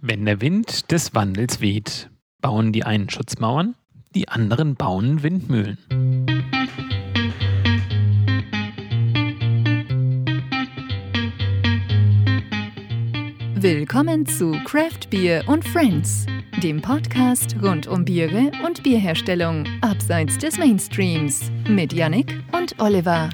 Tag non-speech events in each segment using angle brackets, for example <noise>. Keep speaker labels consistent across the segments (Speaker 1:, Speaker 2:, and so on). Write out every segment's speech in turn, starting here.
Speaker 1: Wenn der Wind des Wandels weht, bauen die einen Schutzmauern, die anderen bauen Windmühlen.
Speaker 2: Willkommen zu Craft Beer und Friends, dem Podcast rund um Biere und Bierherstellung abseits des Mainstreams mit Yannick und Oliver.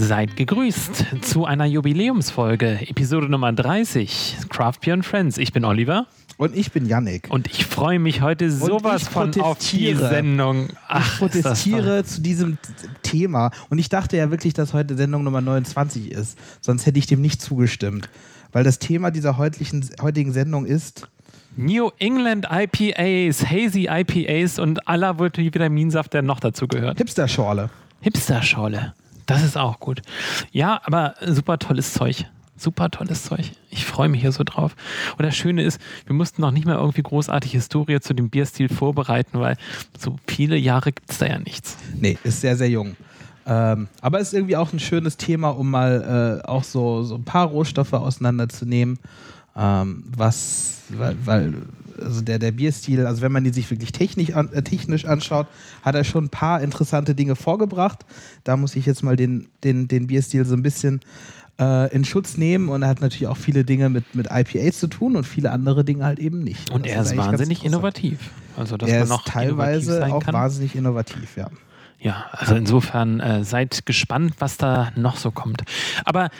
Speaker 1: Seid gegrüßt zu einer Jubiläumsfolge, Episode Nummer 30, Craft Beer und Friends. Ich bin Oliver.
Speaker 3: Und ich bin Yannick.
Speaker 1: Und ich freue mich heute sowas von auf die Sendung.
Speaker 3: Ach, ich protestiere zu diesem Thema. Und ich dachte ja wirklich, dass heute Sendung Nummer 29 ist. Sonst hätte ich dem nicht zugestimmt. Weil das Thema dieser heutigen, heutigen Sendung ist.
Speaker 1: New England IPAs, Hazy IPAs und aller Vitaminsaft, der noch dazu gehört.
Speaker 3: Hipster-Schorle.
Speaker 1: Hipster-Schorle. Das ist auch gut. Ja, aber super tolles Zeug. Super tolles Zeug. Ich freue mich hier so drauf. Und das Schöne ist, wir mussten noch nicht mal irgendwie großartig Historie zu dem Bierstil vorbereiten, weil so viele Jahre gibt es da ja nichts.
Speaker 3: Nee, ist sehr, sehr jung. Ähm, aber es ist irgendwie auch ein schönes Thema, um mal äh, auch so, so ein paar Rohstoffe auseinanderzunehmen. Ähm, was, weil, weil, also der, der Bierstil, also wenn man die sich wirklich technisch, an, äh, technisch anschaut, hat er schon ein paar interessante Dinge vorgebracht. Da muss ich jetzt mal den, den, den Bierstil so ein bisschen äh, in Schutz nehmen und er hat natürlich auch viele Dinge mit, mit IPAs zu tun und viele andere Dinge halt eben nicht.
Speaker 1: Und, er ist, ist wahnsinnig innovativ.
Speaker 3: Also, dass er man noch ist teilweise auch wahnsinnig innovativ, ja.
Speaker 1: Ja, also insofern äh, seid gespannt, was da noch so kommt. Aber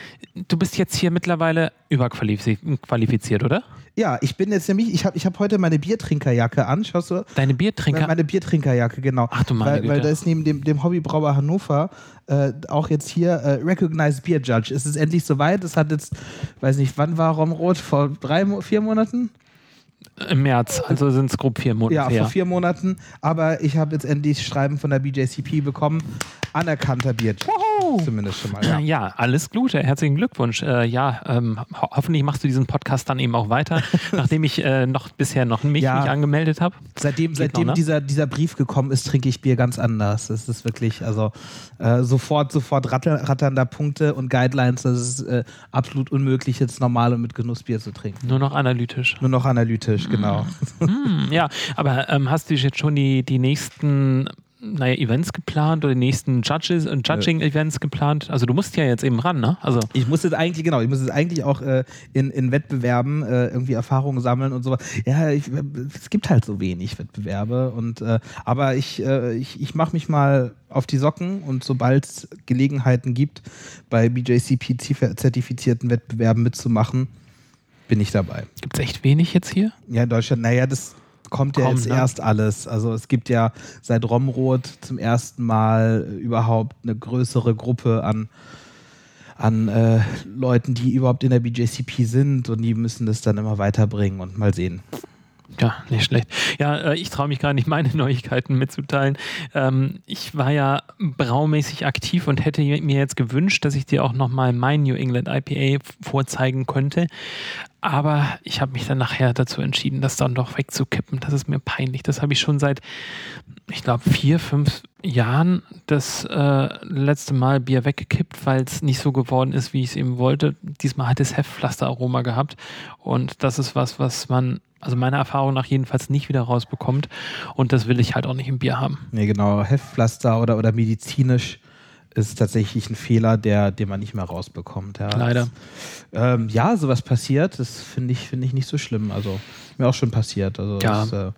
Speaker 1: du bist jetzt hier mittlerweile überqualifiziert, oder?
Speaker 3: Ja, ich bin jetzt nämlich, ich habe ich hab heute meine Biertrinkerjacke an, schaust du?
Speaker 1: Deine Biertrinker?
Speaker 3: Meine Biertrinkerjacke, genau.
Speaker 1: Ach du meine
Speaker 3: weil, Güte. weil da ist neben dem, dem Hobbybrauer Hannover äh, auch jetzt hier äh, Recognized Beer Judge. Es ist endlich soweit. Es hat jetzt, weiß nicht, wann war Romrot? Vor drei, vier Monaten?
Speaker 1: Im März, also sind es grob vier Monate.
Speaker 3: Ja, vor vier Monaten. Aber ich habe jetzt endlich Schreiben von der BJCP bekommen. Anerkannter Bierjudge. Zumindest schon mal.
Speaker 1: Ja, ja alles Gute. Herzlichen Glückwunsch. Äh, ja, ähm, ho hoffentlich machst du diesen Podcast dann eben auch weiter, <laughs> nachdem ich äh, noch bisher noch mich ja, nicht angemeldet habe.
Speaker 3: Seitdem, seitdem noch, ne? dieser, dieser Brief gekommen ist, trinke ich Bier ganz anders. Das ist wirklich, also äh, sofort, sofort ratter, ratternder Punkte und Guidelines. Das ist äh, absolut unmöglich, jetzt normal und mit Genuss Bier zu trinken.
Speaker 1: Nur noch analytisch.
Speaker 3: Nur noch analytisch, genau.
Speaker 1: Mm, ja, aber ähm, hast du jetzt schon die, die nächsten naja, Events geplant oder die nächsten Judges und Judging-Events geplant? Also du musst ja jetzt eben ran, ne? Also
Speaker 3: ich muss jetzt eigentlich, genau, ich muss jetzt eigentlich auch äh, in, in Wettbewerben äh, irgendwie Erfahrungen sammeln und so. Ja, ich, es gibt halt so wenig Wettbewerbe und äh, aber ich, äh, ich, ich mache mich mal auf die Socken und sobald es Gelegenheiten gibt, bei BJCP-zertifizierten Wettbewerben mitzumachen, bin ich dabei.
Speaker 1: Gibt es echt wenig jetzt hier?
Speaker 3: Ja, in Deutschland, naja, das kommt ja jetzt ne? erst alles. Also es gibt ja seit Romrod zum ersten Mal überhaupt eine größere Gruppe an, an äh, Leuten, die überhaupt in der BJCP sind und die müssen das dann immer weiterbringen und mal sehen.
Speaker 1: Ja, nicht schlecht. Ja, äh, ich traue mich gar nicht, meine <laughs> Neuigkeiten mitzuteilen. Ähm, ich war ja braumäßig aktiv und hätte mir jetzt gewünscht, dass ich dir auch nochmal mein New England IPA vorzeigen könnte. Aber ich habe mich dann nachher dazu entschieden, das dann doch wegzukippen. Das ist mir peinlich. Das habe ich schon seit, ich glaube, vier, fünf Jahren das äh, letzte Mal Bier weggekippt, weil es nicht so geworden ist, wie ich es eben wollte. Diesmal hat es Heftpflasteraroma gehabt. Und das ist was, was man, also meiner Erfahrung nach jedenfalls nicht wieder rausbekommt. Und das will ich halt auch nicht im Bier haben.
Speaker 3: Nee, genau. Heftpflaster oder, oder medizinisch ist tatsächlich ein Fehler, der, den man nicht mehr rausbekommt. Ja.
Speaker 1: Leider.
Speaker 3: Das, ähm, ja, sowas passiert, das finde ich, find ich nicht so schlimm. Also mir auch schon passiert. Also
Speaker 1: ja.
Speaker 3: Das, äh,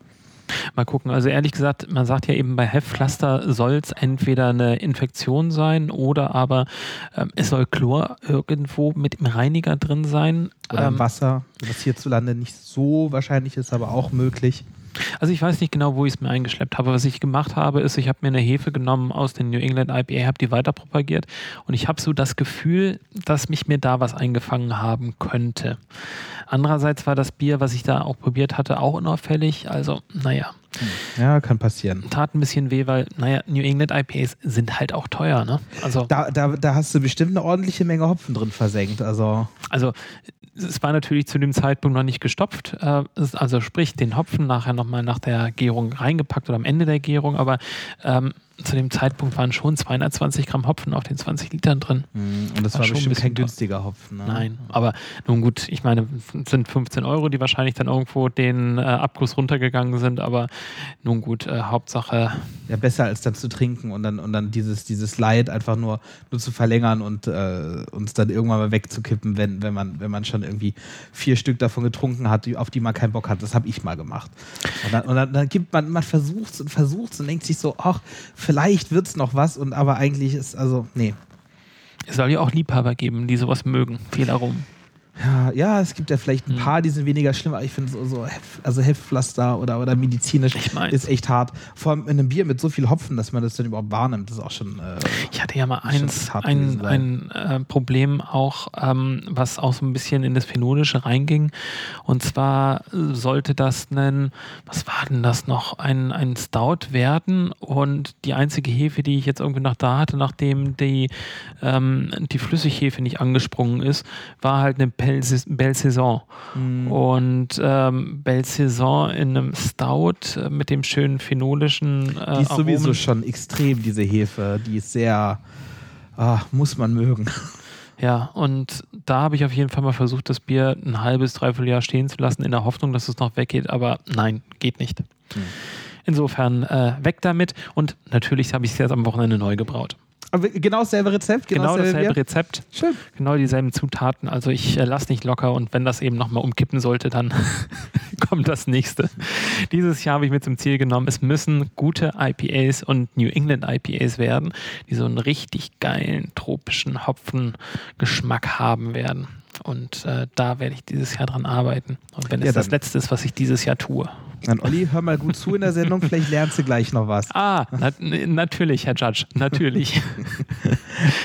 Speaker 1: Mal gucken. Also ehrlich gesagt, man sagt ja eben bei Heftpflaster soll es entweder eine Infektion sein oder aber ähm, es soll Chlor irgendwo mit im Reiniger drin sein.
Speaker 3: Oder ähm, im Wasser, was hierzulande nicht so wahrscheinlich ist, aber auch möglich.
Speaker 1: Also ich weiß nicht genau, wo ich es mir eingeschleppt habe. Was ich gemacht habe, ist, ich habe mir eine Hefe genommen aus den New England IPA, habe die weiter propagiert und ich habe so das Gefühl, dass mich mir da was eingefangen haben könnte. Andererseits war das Bier, was ich da auch probiert hatte, auch unauffällig. Also, naja.
Speaker 3: Ja, kann passieren.
Speaker 1: Tat ein bisschen weh, weil, naja, New England IPAs sind halt auch teuer, ne?
Speaker 3: Also, da, da, da hast du bestimmt eine ordentliche Menge Hopfen drin versenkt. Also,
Speaker 1: also es war natürlich zu dem Zeitpunkt noch nicht gestopft. Äh, also sprich, den Hopfen nachher nochmal nach der Gärung reingepackt oder am Ende der Gärung, aber ähm, zu dem Zeitpunkt waren schon 220 Gramm Hopfen auf den 20 Litern drin.
Speaker 3: Mhm. Und das war,
Speaker 1: War schon
Speaker 3: bestimmt
Speaker 1: ein
Speaker 3: kein
Speaker 1: bisschen
Speaker 3: günstiger Hopfen. Ne?
Speaker 1: Nein, aber nun gut, ich meine, es sind 15 Euro, die wahrscheinlich dann irgendwo den äh, Abguss runtergegangen sind, aber nun gut, äh, Hauptsache,
Speaker 3: Ja, besser als dann zu trinken und dann, und dann dieses, dieses Leid einfach nur, nur zu verlängern und äh, uns dann irgendwann mal wegzukippen, wenn, wenn, man, wenn man schon irgendwie vier Stück davon getrunken hat, auf die man keinen Bock hat. Das habe ich mal gemacht. Und dann, und dann, dann gibt man, man versucht und versucht und denkt sich so, ach, vielleicht wird es noch was und aber eigentlich ist, also, nee.
Speaker 1: es soll ja auch Liebhaber geben, die sowas mögen. Fehlerum.
Speaker 3: Ja, ja, es gibt ja vielleicht ein
Speaker 1: Hm.
Speaker 3: paar, die sind weniger schlimm, aber ich finde so, so Hef, also Heftpflaster oder, oder medizinisch
Speaker 1: Ich mein-
Speaker 3: ist echt hart. Vor allem in einem Bier mit so viel Hopfen, dass man das dann überhaupt wahrnimmt, das ist auch schon. Äh,
Speaker 1: Ich hatte ja mal eins, ein, ein äh, Problem auch, ähm, was auch so ein bisschen in das Phenolische reinging. Und zwar sollte das ein, was war denn das noch, ein, ein Stout werden. Und die einzige Hefe, die ich jetzt irgendwie noch da hatte, nachdem die, ähm, die Flüssighefe nicht angesprungen ist, war halt eine Belle Belle Saison. Und ähm, Belle Saison in einem Stout äh, mit dem schönen phenolischen äh,
Speaker 3: die ist sowieso
Speaker 1: Aromen.
Speaker 3: schon extrem, diese Hefe. Die ist sehr. Ah, muss man mögen.
Speaker 1: Ja, und da habe ich auf jeden Fall mal versucht, das Bier ein halbes, dreiviertel Jahr stehen zu lassen, in der Hoffnung, dass es noch weggeht, aber nein, geht nicht.
Speaker 3: Hm.
Speaker 1: Insofern äh, weg damit und natürlich habe ich es jetzt am Wochenende neu gebraut.
Speaker 3: Aber genau dasselbe Rezept,
Speaker 1: Genau, dasselbe
Speaker 3: Bier?
Speaker 1: Rezept,
Speaker 3: Schön.
Speaker 1: genau dieselben Zutaten. Also ich äh, lasse nicht locker und wenn das eben nochmal umkippen sollte, dann <laughs> kommt das nächste. Dieses Jahr habe ich mir zum Ziel genommen, es müssen gute IPAs und New England IPAs werden, die so einen richtig geilen tropischen Hopfengeschmack haben werden. Und äh, da werde ich dieses Jahr dran arbeiten. Und wenn es
Speaker 3: Ja,
Speaker 1: das letzte ist, was ich dieses Jahr tue.
Speaker 3: Dann Olli, hör mal gut zu in der Sendung, vielleicht lernst du gleich noch was.
Speaker 1: Ah, na, natürlich, Herr Judge, natürlich. <laughs>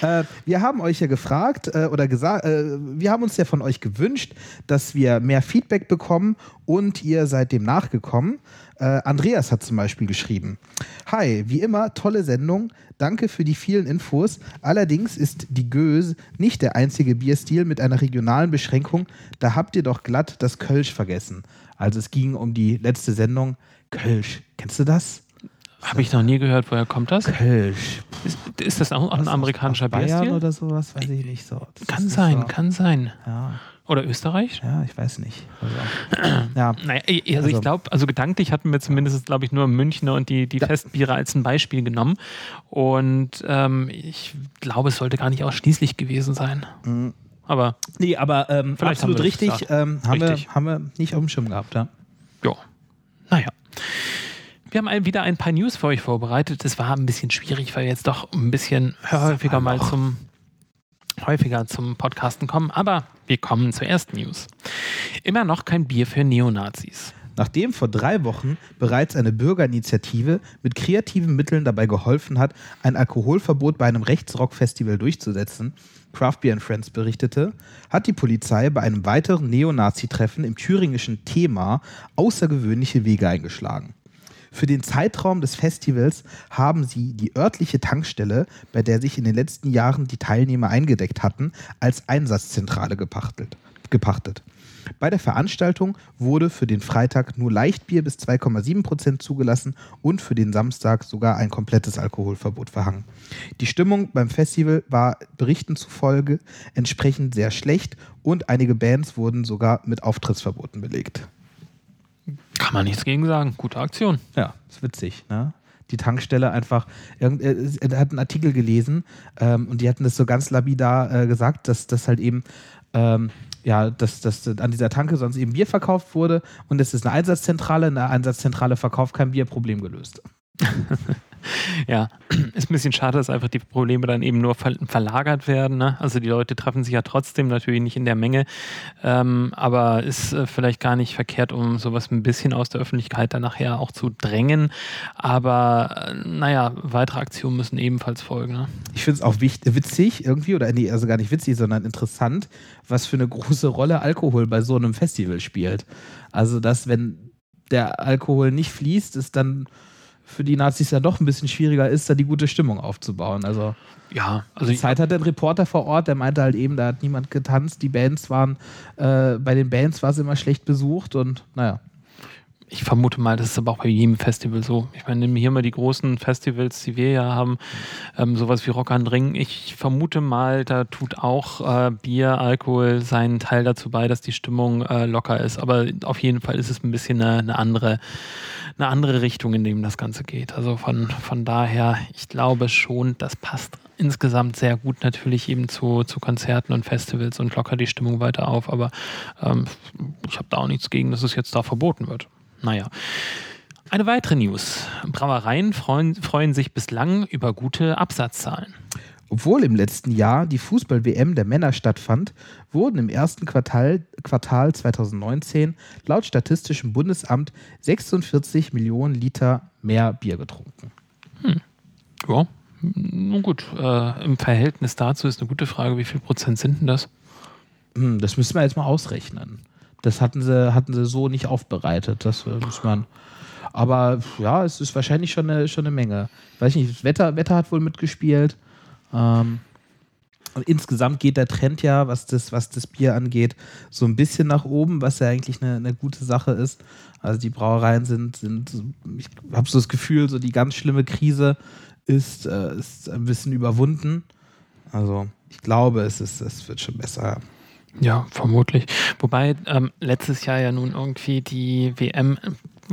Speaker 3: Äh, wir haben euch ja gefragt äh, oder gesagt, äh, wir haben uns ja von euch gewünscht, dass wir mehr Feedback bekommen und ihr seid dem nachgekommen. Äh, Andreas hat zum Beispiel geschrieben: Hi, wie immer, tolle Sendung. Danke für die vielen Infos. Allerdings ist die Gös nicht der einzige Bierstil mit einer regionalen Beschränkung. Da habt ihr doch glatt das Kölsch vergessen. Also es ging um die letzte Sendung. Kölsch, kennst du das?
Speaker 1: Habe ich noch nie gehört, woher kommt das?
Speaker 3: Kölsch.
Speaker 1: Ist, ist das auch ein amerikanischer
Speaker 3: Bayern
Speaker 1: Bierstil?
Speaker 3: oder sowas? Weiß ich nicht so. Das
Speaker 1: Kann sein,
Speaker 3: so.
Speaker 1: kann sein.
Speaker 3: Ja.
Speaker 1: Oder Österreich?
Speaker 3: Ja, ich weiß nicht. Also, <clears throat> ja.
Speaker 1: Naja, also,
Speaker 3: Also-
Speaker 1: ich glaube, also gedanklich hatten wir zumindest, glaube ich, nur Münchner und die, die Festbiere als ein Beispiel genommen. Und ähm, ich glaube, es sollte gar nicht ausschließlich gewesen sein. Aber
Speaker 3: Nee, aber ähm,
Speaker 1: Vielleicht
Speaker 3: absolut
Speaker 1: haben wir das
Speaker 3: richtig.
Speaker 1: gesagt.
Speaker 3: Ähm, haben,
Speaker 1: Richtig.
Speaker 3: Wir, haben wir nicht auf dem Schirm gehabt, ja.
Speaker 1: ja, naja. Wir haben ein, wieder ein paar News für euch vorbereitet. Es war ein bisschen schwierig, weil wir jetzt doch ein bisschen häufiger mal zum häufiger zum Podcasten kommen. Aber wir kommen zur ersten News. Immer noch kein Bier für Neonazis.
Speaker 3: Nachdem vor drei Wochen bereits eine Bürgerinitiative mit kreativen Mitteln dabei geholfen hat, ein Alkoholverbot bei einem Rechtsrock-Festival durchzusetzen, Craft Beer and Friends berichtete, hat die Polizei bei einem weiteren Neonazi-Treffen im thüringischen Thema außergewöhnliche Wege eingeschlagen. Für den Zeitraum des Festivals haben sie die örtliche Tankstelle, bei der sich in den letzten Jahren die Teilnehmer eingedeckt hatten, als Einsatzzentrale gepachtet. gepachtet. Bei der Veranstaltung wurde für den Freitag nur Leichtbier bis 2,7 Prozent zugelassen und für den Samstag sogar ein komplettes Alkoholverbot verhangen. Die Stimmung beim Festival war Berichten zufolge entsprechend sehr schlecht und einige Bands wurden sogar mit Auftrittsverboten belegt.
Speaker 1: Kann man nichts gegen sagen. Gute Aktion.
Speaker 3: Ja, ist witzig, ne? Die Tankstelle einfach, irgend- äh, er hat einen Artikel gelesen ähm, und die hatten das so ganz lapidar äh, gesagt, dass das halt eben, ähm, ja, dass, dass an dieser Tanke sonst eben Bier verkauft wurde und es ist eine Einsatzzentrale, eine Einsatzzentrale verkauft kein Bier, Problem gelöst. <laughs> <laughs>
Speaker 1: Ja, <clears throat> ist ein bisschen schade, dass einfach die Probleme dann eben nur ver verlagert werden. Ne? Also die Leute treffen sich ja trotzdem natürlich nicht in der Menge, ähm, aber ist äh, vielleicht gar nicht verkehrt, um sowas ein bisschen aus der Öffentlichkeit dann nachher auch zu drängen. Aber äh, naja, weitere Aktionen müssen ebenfalls folgen. Ne?
Speaker 3: Ich finde es auch witzig irgendwie, oder nee, also gar nicht witzig, sondern interessant, was für eine große Rolle Alkohol bei so einem Festival spielt. Also, dass wenn der Alkohol nicht fließt, ist dann für die Nazis ja doch ein bisschen schwieriger ist, da die gute Stimmung aufzubauen. Also,
Speaker 1: Ja, also
Speaker 3: die Zeit hat ein Reporter vor Ort, der meinte halt eben, da hat niemand getanzt, die Bands waren, äh, bei den Bands war es immer schlecht besucht und naja.
Speaker 1: Ich vermute mal, das ist aber auch bei jedem Festival so. Ich meine, nehmen hier mal die großen Festivals, die wir ja haben, ähm, sowas wie Rock am Ring. Ich vermute mal, da tut auch äh, Bier, Alkohol seinen Teil dazu bei, dass die Stimmung äh, locker ist. Aber auf jeden Fall ist es ein bisschen eine, eine, andere, eine andere Richtung, in dem das Ganze geht. Also von, von daher, ich glaube schon, das passt insgesamt sehr gut natürlich eben zu, zu Konzerten und Festivals und lockert die Stimmung weiter auf. Aber ähm, ich habe da auch nichts gegen, dass es jetzt da verboten wird. Naja. Eine weitere News. Brauereien freuen, freuen sich bislang über gute Absatzzahlen.
Speaker 3: Obwohl im letzten Jahr die Fußball-WM der Männer stattfand, wurden im ersten Quartal, Quartal 2019 laut Statistischem Bundesamt 46 Millionen Liter mehr Bier getrunken.
Speaker 1: Hm. Ja, nun gut. Äh, Im Verhältnis dazu ist eine gute Frage, wie viel Prozent sind denn das?
Speaker 3: Hm, das müssen wir jetzt mal ausrechnen. Das hatten sie, hatten sie so nicht aufbereitet. Das äh, muss man. Aber ja, es ist wahrscheinlich schon eine, schon eine Menge. Weiß nicht, das Wetter, Wetter hat wohl mitgespielt. Ähm, und insgesamt geht der Trend ja, was das, was das Bier angeht, so ein bisschen nach oben, was ja eigentlich eine, eine gute Sache ist. Also die Brauereien sind, sind ich habe so das Gefühl, so die ganz schlimme Krise ist, äh, ist ein bisschen überwunden. Also ich glaube, es, ist, es wird schon besser.
Speaker 1: Ja, vermutlich. Wobei ähm, letztes Jahr ja nun irgendwie die WM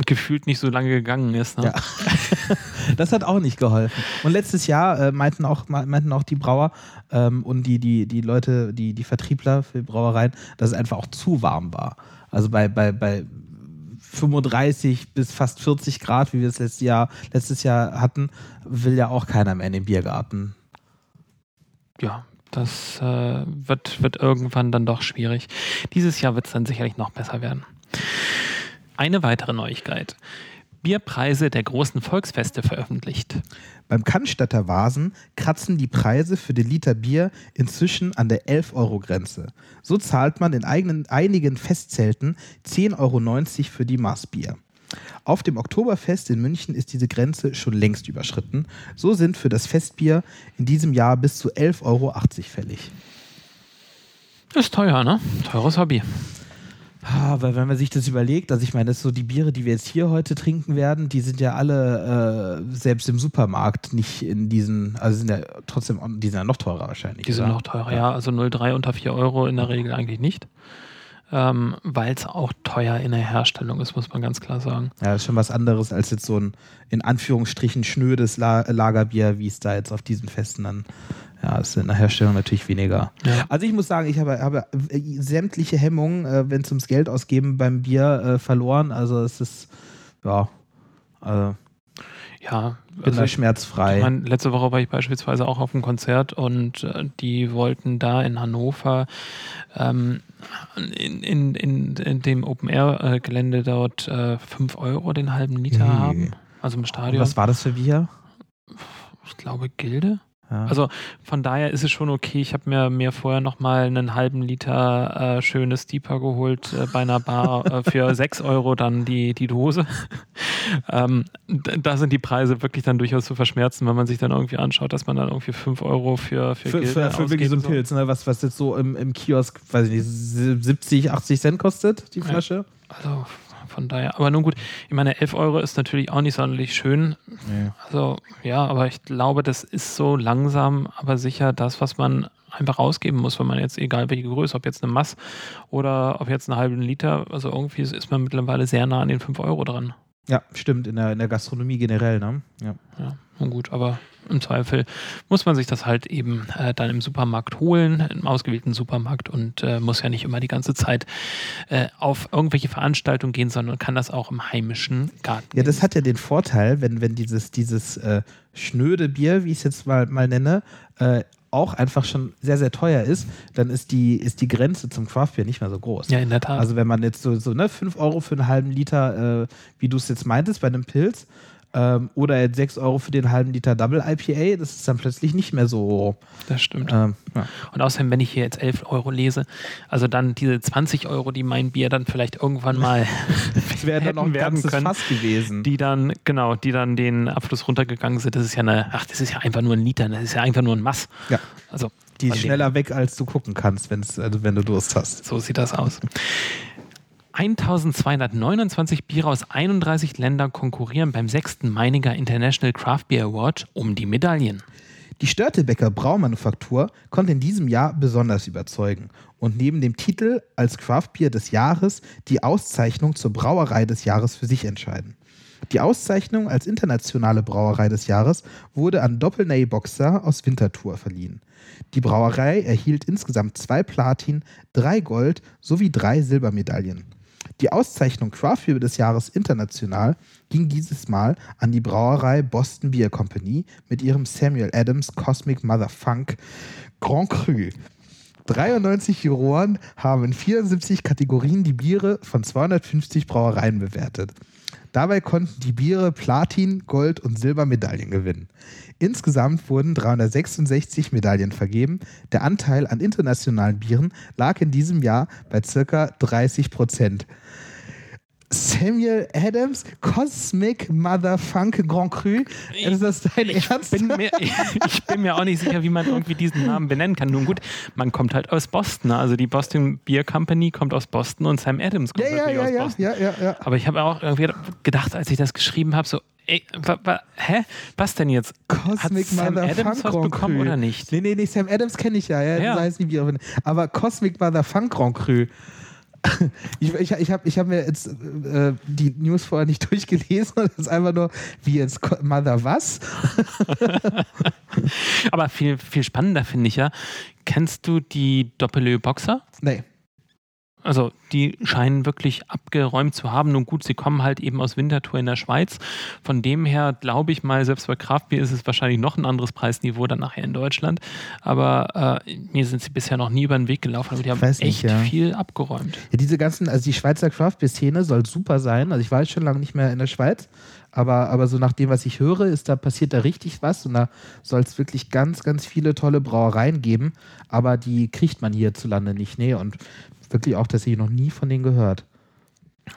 Speaker 1: gefühlt nicht so lange gegangen ist. Ne? Ja. <laughs>
Speaker 3: das hat auch nicht geholfen. Und letztes Jahr äh, meinten, auch, meinten auch die Brauer ähm, und die, die, die Leute, die, die Vertriebler für Brauereien, dass es einfach auch zu warm war. Also bei, bei, bei 35 bis fast 40 Grad, wie wir es letztes Jahr, letztes Jahr hatten, will ja auch keiner mehr in den Biergarten.
Speaker 1: Ja, das äh, wird, wird irgendwann dann doch schwierig. Dieses Jahr wird es dann sicherlich noch besser werden. Eine weitere Neuigkeit. Bierpreise der großen Volksfeste veröffentlicht.
Speaker 3: Beim Cannstatter Vasen kratzen die Preise für den Liter Bier inzwischen an der 11-Euro-Grenze. So zahlt man in eigenen, einigen Festzelten 10,90 Euro für die Maßbier. Auf dem Oktoberfest in München ist diese Grenze schon längst überschritten. So sind für das Festbier in diesem Jahr bis zu 11,80 Euro fällig.
Speaker 1: Ist teuer, ne? Teures Hobby.
Speaker 3: Ah, weil wenn man sich das überlegt, also ich meine, das so die Biere, die wir jetzt hier heute trinken werden, die sind ja alle äh, selbst im Supermarkt nicht in diesen, also sind ja trotzdem, die sind ja noch teurer wahrscheinlich.
Speaker 1: Die sind noch teurer, ja. ja. Also 0,3 unter 4 Euro in der Regel eigentlich nicht ähm, weil es auch teuer in der Herstellung ist, muss man ganz klar sagen.
Speaker 3: Ja, das ist schon was anderes als jetzt so ein in Anführungsstrichen schnödes La Lagerbier, wie es da jetzt auf diesen Festen dann ja, ist in der Herstellung natürlich weniger. Ja. Also ich muss sagen, ich habe, habe äh, sämtliche Hemmungen, äh, wenn es ums Geld ausgeben beim Bier äh, verloren. Also es ist, ja, also
Speaker 1: ja,
Speaker 3: bin also da schmerzfrei.
Speaker 1: Ich meine, letzte Woche war ich beispielsweise auch auf einem Konzert und äh, die wollten da in Hannover ähm, in, in, in, in, dem Open-Air-Gelände dort äh, 5 Euro den halben Liter hey. haben. Also im Stadion.
Speaker 3: was war das für Bier?
Speaker 1: Ich glaube Gilde. Ja. Also von daher ist es schon okay. Ich habe mir, mir vorher nochmal einen halben Liter äh, schönes Deeper geholt äh, bei einer Bar <laughs> äh, für 6 Euro dann die, die Dose. <laughs> ähm, da sind die Preise wirklich dann durchaus zu verschmerzen, wenn man sich dann irgendwie anschaut, dass man dann irgendwie 5 Euro für
Speaker 3: Für, für, für, für wirklich so ein Pilz, ne? was, was jetzt so im, im Kiosk, weiß ich nicht, 70, 80 Cent kostet, die Flasche.
Speaker 1: Ja. Also von daher, aber nun gut, ich meine, 11 Euro ist natürlich auch nicht sonderlich schön. Nee. Also ja, aber ich glaube, das ist so langsam, aber sicher das, was man einfach ausgeben muss, wenn man jetzt, egal welche Größe, ob jetzt eine Mass oder ob jetzt einen halben Liter, also irgendwie ist man mittlerweile sehr nah an den 5 Euro dran.
Speaker 3: Ja, stimmt, in der, in der Gastronomie generell, ne?
Speaker 1: Ja. ja, gut, aber im Zweifel muss man sich das halt eben äh, dann im Supermarkt holen, im ausgewählten Supermarkt und äh, muss ja nicht immer die ganze Zeit äh, auf irgendwelche Veranstaltungen gehen, sondern kann das auch im heimischen Garten.
Speaker 3: Ja, das hat ja den Vorteil, wenn, wenn dieses, dieses äh, schnöde Bier, wie ich es jetzt mal, mal nenne, äh, auch einfach schon sehr, sehr teuer ist, dann ist die, ist die Grenze zum Craftbeer nicht mehr so groß.
Speaker 1: Ja, in der Tat.
Speaker 3: Also wenn man jetzt so, so ne, 5 Euro für einen halben Liter, äh, wie du es jetzt meintest, bei einem Pilz, ähm, oder jetzt 6 Euro für den halben Liter Double IPA, das ist dann plötzlich nicht mehr so.
Speaker 1: Das stimmt. Ähm, ja. Und außerdem, wenn ich hier jetzt 11 Euro lese, also dann diese 20 Euro, die mein Bier dann vielleicht irgendwann mal <laughs>
Speaker 3: das wäre dann noch ein werden können, Fass gewesen.
Speaker 1: Die dann, genau, die dann den Abfluss runtergegangen sind. Das ist ja eine, ach, das ist ja einfach nur ein Liter, das ist ja einfach nur ein Mass.
Speaker 3: Ja. Also, die ist schneller weg, als du gucken kannst, wenn's, also wenn du Durst hast.
Speaker 1: So sieht das aus. 1229 Biere aus 31 Ländern konkurrieren beim sechsten Meininger International Craft Beer Award um die Medaillen.
Speaker 3: Die Störtebecker Braumanufaktur konnte in diesem Jahr besonders überzeugen und neben dem Titel als Craft Beer des Jahres die Auszeichnung zur Brauerei des Jahres für sich entscheiden. Die Auszeichnung als internationale Brauerei des Jahres wurde an Doppelney Boxer aus Winterthur verliehen. Die Brauerei erhielt insgesamt zwei Platin, drei Gold sowie drei Silbermedaillen. Die Auszeichnung Craft des Jahres international ging dieses Mal an die Brauerei Boston Beer Company mit ihrem Samuel Adams Cosmic Mother Funk Grand Cru. 93 Juroren haben in 74 Kategorien die Biere von 250 Brauereien bewertet. Dabei konnten die Biere Platin, Gold und Silbermedaillen gewinnen. Insgesamt wurden 366 Medaillen vergeben. Der Anteil an internationalen Bieren lag in diesem Jahr bei ca. 30 Prozent. Samuel Adams, Cosmic Motherfunk Grand Cru. Ist das dein
Speaker 1: ich
Speaker 3: Ernst?
Speaker 1: Bin mir, <laughs> ich bin mir auch nicht sicher, wie man irgendwie diesen Namen benennen kann. Nun gut, man kommt halt aus Boston. ne? Also die Boston Beer Company kommt aus Boston und Sam Adams kommt
Speaker 3: ja, ja,
Speaker 1: aus
Speaker 3: ja,
Speaker 1: Boston.
Speaker 3: ja, ja, ja.
Speaker 1: Aber ich habe auch irgendwie gedacht, als ich das geschrieben habe, so, ey, wa, wa, hä? Was denn jetzt?
Speaker 3: Cosmic
Speaker 1: Hat Sam
Speaker 3: Motherfunk
Speaker 1: Adams was
Speaker 3: Grand
Speaker 1: bekommen
Speaker 3: Cru.
Speaker 1: oder nicht?
Speaker 3: Nee, nee, nee, Sam Adams kenne ich ja. ja,
Speaker 1: Ja.
Speaker 3: Das heißt nicht, wie auch immer. Aber Cosmic Motherfunk Grand Cru. <laughs> Ich, ich, ich habe ich hab mir jetzt äh, die News vorher nicht <laughs> durchgelesen. Das ist einfach nur, wie jetzt Mother was? <laughs>
Speaker 1: Aber viel, viel spannender finde ich ja, kennst du die Doppelö Boxer?
Speaker 3: Nee.
Speaker 1: Also die scheinen wirklich abgeräumt zu haben. Nun gut, sie kommen halt eben aus Winterthur in der Schweiz. Von dem her glaube ich mal, selbst bei Kraftbier ist es wahrscheinlich noch ein anderes Preisniveau dann nachher in Deutschland. Aber äh, mir sind sie bisher noch nie über den Weg gelaufen. Aber die haben
Speaker 3: nicht,
Speaker 1: echt
Speaker 3: ja.
Speaker 1: viel abgeräumt.
Speaker 3: Ja, diese ganzen, also die Schweizer Craft-Beer-Szene soll super sein. Also ich war jetzt schon lange nicht mehr in der Schweiz, aber, aber so nach dem, was ich höre, ist da passiert da richtig was und da soll es wirklich ganz, ganz viele tolle Brauereien geben, aber die kriegt man hierzulande nicht. Nee, und wirklich auch, dass ich noch nie von denen gehört.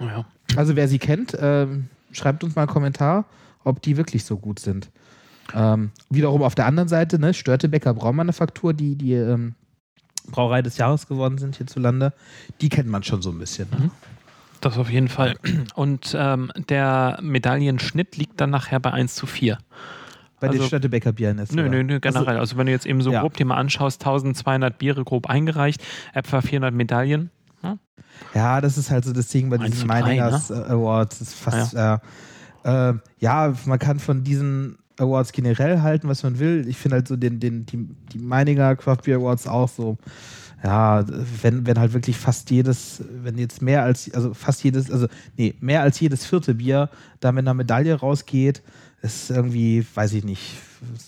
Speaker 1: Ja.
Speaker 3: Also wer sie kennt, ähm, schreibt uns mal einen Kommentar, ob die wirklich so gut sind. Ähm, wiederum auf der anderen Seite, ne, Störtebecker Braumanufaktur, die die ähm, Brauerei des Jahres geworden sind hierzulande, die kennt man schon so ein bisschen. Ne?
Speaker 1: Das auf jeden Fall. Und ähm, der Medaillenschnitt liegt dann nachher bei 1 zu 4.
Speaker 3: Bei den
Speaker 1: Also-
Speaker 3: Störtebecker Bieren jetzt.
Speaker 1: Nö,
Speaker 3: oder?
Speaker 1: nö, nö, generell. Also, wenn du jetzt eben so
Speaker 3: Ja.
Speaker 1: grob dir mal anschaust, 1200 Biere grob eingereicht, etwa 400 Medaillen.
Speaker 3: Ja, das ist halt so das Ding bei
Speaker 1: Eins
Speaker 3: diesen
Speaker 1: drei,
Speaker 3: Meiningers äh, Awards. Ist fast, ja. Äh, ja, man kann von diesen Awards generell halten, was man will. Ich finde halt so den, den, die, die Meininger Craft Beer Awards auch so, ja, wenn, wenn halt wirklich fast jedes, wenn jetzt mehr als, also fast jedes, also nee, mehr als jedes vierte Bier da mit einer Medaille rausgeht, ist irgendwie, weiß ich nicht,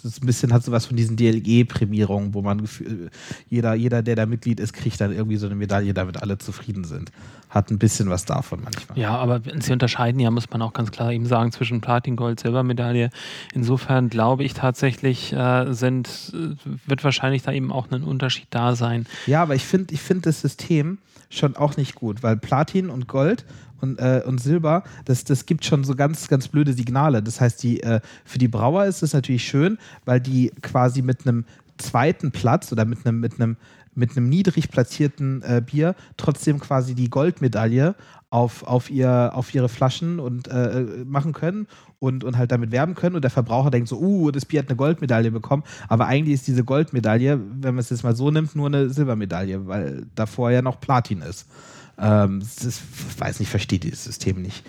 Speaker 3: ist ein bisschen hat sowas von diesen DLG-Prämierungen, wo man gefühl- jeder, jeder, der da Mitglied ist, kriegt dann irgendwie so eine Medaille, damit alle zufrieden sind. Hat ein bisschen was davon manchmal.
Speaker 1: Ja, aber wenn sie unterscheiden, ja, muss man auch ganz klar eben sagen, zwischen Platin, Gold, Silbermedaille. Insofern glaube ich tatsächlich, äh, sind, äh, wird wahrscheinlich da eben auch ein Unterschied da sein.
Speaker 3: Ja, aber ich finde ich find das System schon auch nicht gut, weil Platin und Gold und, äh, und Silber, das, das gibt schon so ganz, ganz blöde Signale. Das heißt, die, äh, für die Brauer ist es natürlich schön, weil die quasi mit einem zweiten Platz oder mit einem, mit einem, mit einem niedrig platzierten äh, Bier trotzdem quasi die Goldmedaille auf, auf, ihr, auf ihre Flaschen und äh, machen können und, und halt damit werben können. Und der Verbraucher denkt so, uh, das Bier hat eine Goldmedaille bekommen. Aber eigentlich ist diese Goldmedaille, wenn man es jetzt mal so nimmt, nur eine Silbermedaille, weil davor ja noch Platin ist. Ähm, das ist, ich weiß nicht, verstehe dieses System nicht.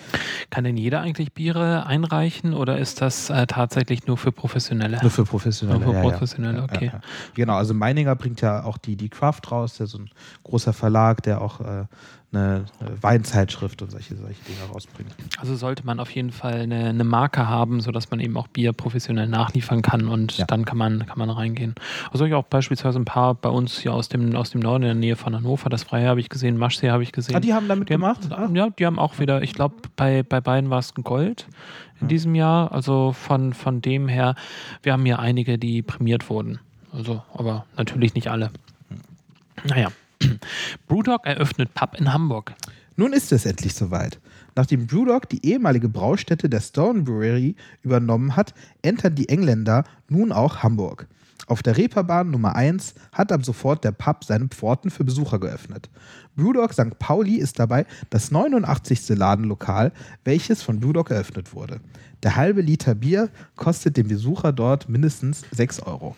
Speaker 1: Kann denn jeder eigentlich Biere einreichen oder ist das äh, tatsächlich nur für Professionelle?
Speaker 3: Nur für Professionelle.
Speaker 1: Nur für
Speaker 3: ja, ja.
Speaker 1: Professionelle,
Speaker 3: Ja,
Speaker 1: okay.
Speaker 3: Ja, ja. Genau, also Meininger bringt ja auch die, die Craft raus, der so ein großer Verlag, der auch äh, eine Weinzeitschrift und solche, solche Dinge rausbringt.
Speaker 1: Also sollte man auf jeden Fall eine, eine Marke haben, sodass man eben auch Bier professionell nachliefern kann und
Speaker 3: Ja.
Speaker 1: dann kann man, kann man reingehen. Also ich auch beispielsweise ein paar bei uns hier aus dem, aus dem Norden in der Nähe von Hannover, das Freie habe ich gesehen, Maschsee habe ich gesehen.
Speaker 3: Ah, die haben damit
Speaker 1: Die haben-
Speaker 3: gemacht? Ah.
Speaker 1: Ja, die haben auch wieder, ich glaube, bei, bei beiden war es ein Gold in diesem Jahr. Also von, von dem her, wir haben hier einige, die prämiert wurden. Also, aber natürlich nicht alle. Naja. <clears throat> Brewdog eröffnet Pub in Hamburg.
Speaker 3: Nun ist es endlich soweit. Nachdem Brewdog die ehemalige Braustätte der Stone Brewery übernommen hat, entern die Engländer nun auch Hamburg. Auf der Reeperbahn Nummer 1 hat ab sofort der Pub seine Pforten für Besucher geöffnet. Brewdog St. Pauli ist dabei das 89. Ladenlokal, welches von Brewdog eröffnet wurde. Der halbe Liter Bier kostet dem Besucher dort mindestens 6 Euro.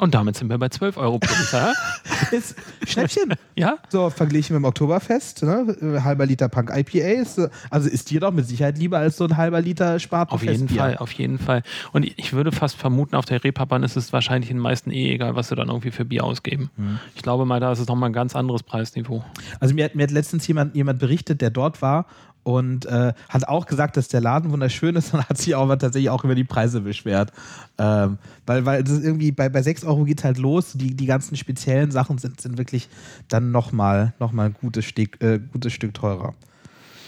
Speaker 1: Und damit sind wir bei 12 Euro pro Liter. <laughs>
Speaker 3: ist Schnäppchen.
Speaker 1: ja?
Speaker 3: So, verglichen mit dem Oktoberfest, ne? halber Liter Punk IPA ist, also ist dir doch mit Sicherheit lieber als so ein halber Liter Spaten.
Speaker 1: Auf jeden Fall, auf jeden Fall. Und ich würde fast vermuten, auf der Reeperbahn ist es wahrscheinlich den meisten eh egal, was sie dann irgendwie für Bier ausgeben. Mhm. Ich glaube mal, da ist es nochmal ein ganz anderes Preisniveau.
Speaker 3: Also mir hat, mir hat letztens jemand, jemand berichtet, der dort war und äh, hat auch gesagt, dass der Laden wunderschön ist <laughs> und hat sich auch tatsächlich auch über die Preise beschwert. Ähm, weil, weil das irgendwie bei, bei 6 Euro geht halt los. Die, die ganzen speziellen Sachen sind, sind wirklich dann nochmal noch mal ein gutes Stück, äh, gutes Stück teurer.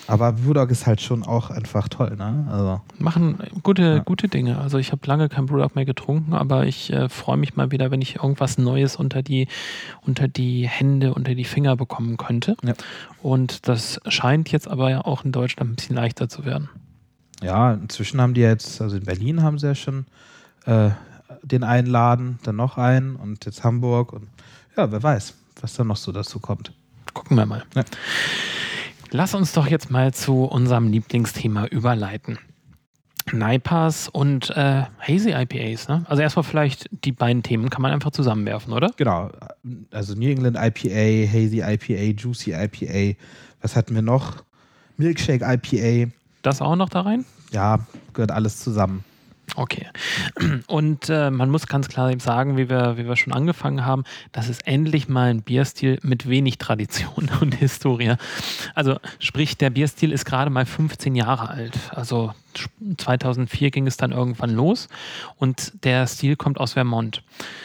Speaker 3: Aber Brewdog ist halt schon auch einfach toll, ne? Also.
Speaker 1: Machen gute, ja. gute Dinge. Also ich habe lange kein Brewdog mehr getrunken, aber ich äh, freue mich mal wieder, wenn ich irgendwas Neues unter die, unter die Hände, unter die Finger bekommen könnte. Ja. Und das scheint jetzt aber ja auch in Deutschland ein bisschen leichter zu werden.
Speaker 3: Ja, inzwischen haben die jetzt, also in Berlin haben sie ja schon äh, den einen Laden, dann noch einen und jetzt Hamburg und ja, wer weiß, was da noch so dazu kommt.
Speaker 1: Gucken wir mal. Ja. Lass uns doch jetzt mal zu unserem Lieblingsthema überleiten. NIPAs und äh, Hazy IPAs. Ne? Also erstmal vielleicht die beiden Themen kann man einfach zusammenwerfen, oder?
Speaker 3: Genau. Also New England IPA, Hazy IPA, Juicy IPA. Was hatten wir noch? Milkshake IPA.
Speaker 1: Das auch noch da rein?
Speaker 3: Ja, gehört alles zusammen.
Speaker 1: Okay. Und äh, man muss ganz klar sagen, wie wir, wie wir schon angefangen haben, das ist endlich mal ein Bierstil mit wenig Tradition <laughs> und Historie. Also sprich, der Bierstil ist gerade mal 15 Jahre alt. Also 2004 ging es dann irgendwann los und der Stil kommt aus Vermont.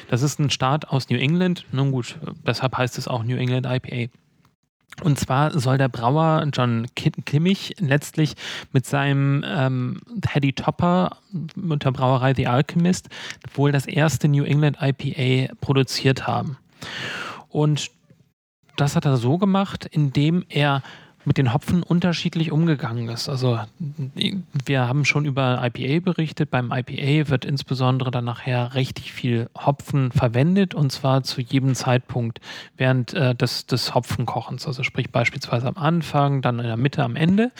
Speaker 1: Das ist ein Staat aus New England. Nun gut, deshalb heißt es auch New England IPA. Und zwar soll der Brauer John Kimmich letztlich mit seinem ähm, Teddy Topper mit der Brauerei The Alchemist wohl das erste New England IPA produziert haben. Und das hat er so gemacht, indem er mit den Hopfen unterschiedlich umgegangen ist. Also wir haben schon über IPA berichtet. Beim IPA wird insbesondere dann nachher richtig viel Hopfen verwendet und zwar zu jedem Zeitpunkt während äh, des, des Hopfenkochens. Also sprich beispielsweise am Anfang, dann in der Mitte, am Ende.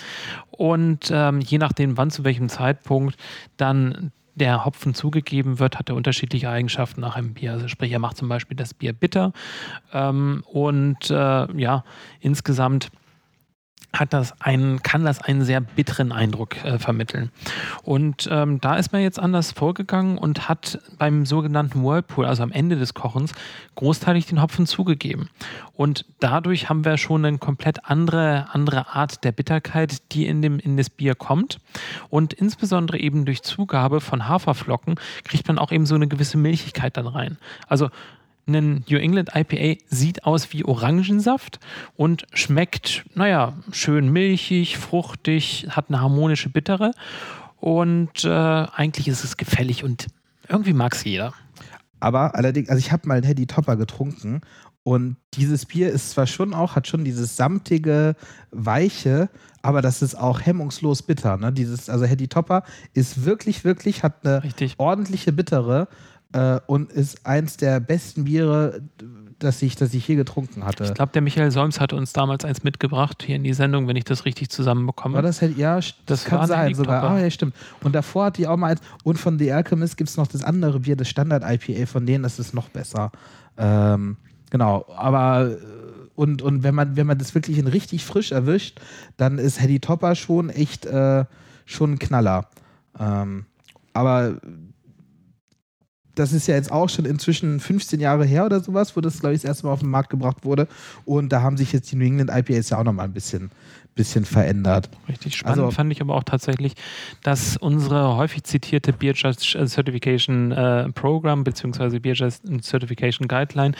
Speaker 1: Und ähm, je nachdem, wann zu welchem Zeitpunkt dann der Hopfen zugegeben wird, hat er unterschiedliche Eigenschaften nach einem Bier. Also sprich, er macht zum Beispiel das Bier bitter ähm, und äh, ja, insgesamt hat das einen, kann das einen sehr bitteren Eindruck äh, vermitteln. Und ähm, da ist man jetzt anders vorgegangen und hat beim sogenannten Whirlpool, also am Ende des Kochens, großteilig den Hopfen zugegeben. Und dadurch haben wir schon eine komplett andere, andere Art der Bitterkeit, die in, dem, in das Bier kommt. Und insbesondere eben durch Zugabe von Haferflocken kriegt man auch eben so eine gewisse Milchigkeit dann rein. Also ein New England IPA sieht aus wie Orangensaft und schmeckt, naja, schön milchig, fruchtig, hat eine harmonische Bittere und äh, eigentlich ist es gefällig und irgendwie mag es jeder.
Speaker 3: Aber allerdings, also ich habe mal einen Hedy Topper getrunken und dieses Bier ist zwar schon auch, hat schon dieses samtige, weiche, aber das ist auch hemmungslos bitter. Ne? Dieses, also Hedy Topper ist wirklich, wirklich, hat eine Richtig. ordentliche Bittere äh, und ist eins der besten Biere, das ich, das ich je getrunken hatte.
Speaker 1: Ich glaube, der Michael Solms hat uns damals eins mitgebracht hier in die Sendung, wenn ich das richtig zusammenbekomme.
Speaker 3: War das halt, ja, das kann sein sogar. Ah, ja, stimmt. Und davor hatte ich auch mal eins. Und von The Alchemist gibt es noch das andere Bier, das Standard-IPA von denen, das ist noch besser. Ähm, genau, aber und, und wenn man, wenn man das wirklich in richtig frisch erwischt, dann ist Hedy Topper schon echt äh, schon ein Knaller. Ähm, aber das ist ja jetzt auch schon inzwischen 15 Jahre her oder sowas, wo das, glaube ich, das erste Mal auf den Markt gebracht wurde. Und da haben sich jetzt die New England IPAs ja auch nochmal ein bisschen, bisschen verändert.
Speaker 1: Richtig spannend also, fand ich aber auch tatsächlich, dass unsere häufig zitierte Beer Judge Certification äh, Program bzw. Beer Judge Certification Guideline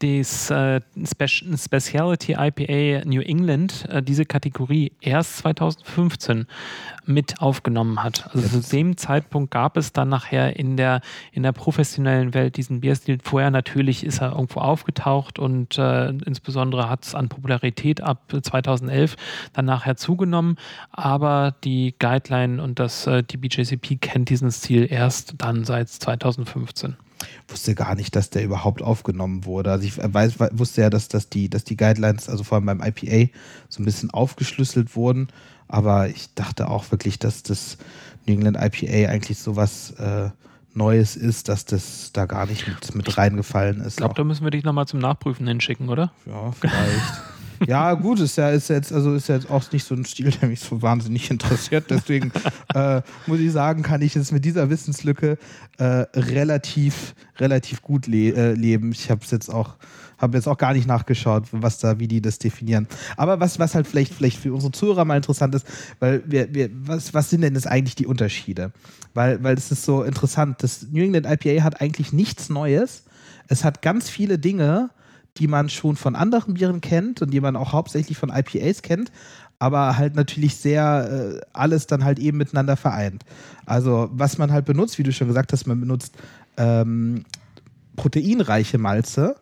Speaker 1: das äh, Spe Speciality IPA New England äh, diese Kategorie erst 2015 mit aufgenommen hat. Also zu dem Zeitpunkt gab es dann nachher in der, in der professionellen Welt diesen Bierstil. Vorher natürlich ist er irgendwo aufgetaucht und äh, insbesondere hat es an Popularität ab 2011 dann nachher zugenommen. Aber die Guideline und das, äh, die BJCP kennt diesen Stil erst dann seit 2015.
Speaker 3: wusste gar nicht, dass der überhaupt aufgenommen wurde. Also ich weiß, wusste ja, dass, dass, die, dass die Guidelines, also vor allem beim IPA, so ein bisschen aufgeschlüsselt wurden. Aber ich dachte auch wirklich, dass das New England IPA eigentlich sowas äh, Neues ist, dass das da gar nicht mit, mit reingefallen ist.
Speaker 1: Ich glaube, da müssen wir dich nochmal zum Nachprüfen hinschicken, oder?
Speaker 3: Ja, vielleicht. <laughs> ja, gut, ist ja, ist jetzt, also ist jetzt auch nicht so ein Stil, der mich so wahnsinnig interessiert. Deswegen <laughs> äh, muss ich sagen, kann ich jetzt mit dieser Wissenslücke äh, relativ, relativ gut le äh, leben. Ich habe es jetzt auch habe jetzt auch gar nicht nachgeschaut, was da, wie die das definieren. Aber was, was halt vielleicht, vielleicht für unsere Zuhörer mal interessant ist, weil wir, wir, was, was sind denn jetzt eigentlich die Unterschiede? Weil, weil es ist so interessant. Das New England IPA hat eigentlich nichts Neues. Es hat ganz viele Dinge, die man schon von anderen Bieren kennt und die man auch hauptsächlich von IPAs kennt, aber halt natürlich sehr äh, alles dann halt eben miteinander vereint. Also was man halt benutzt, wie du schon gesagt hast, man benutzt ähm, proteinreiche Malze,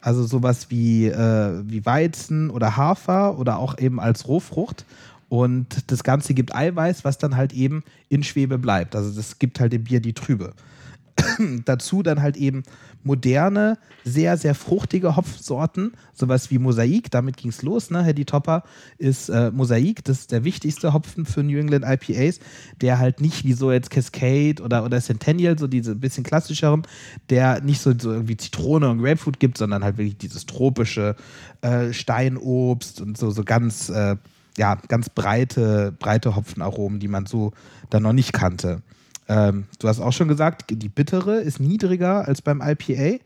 Speaker 3: also sowas wie, äh, wie Weizen oder Hafer oder auch eben als Rohfrucht. Und das Ganze gibt Eiweiß, was dann halt eben in Schwebe bleibt. Also das gibt halt dem Bier die Trübe. <clears throat> Dazu dann halt eben moderne, sehr, sehr fruchtige Hopfsorten, sowas wie Mosaik, damit ging es los. Ne? Hedy Topper ist äh, Mosaik, das ist der wichtigste Hopfen für New England IPAs, der halt nicht wie so jetzt Cascade oder, oder Centennial, so diese bisschen klassischeren, der nicht so, so irgendwie Zitrone und Grapefruit gibt, sondern halt wirklich dieses tropische äh, Steinobst und so, so ganz, äh, ja, ganz breite, breite Hopfenaromen, die man so dann noch nicht kannte. Ähm, du hast auch schon gesagt, die bittere ist niedriger als beim IPA.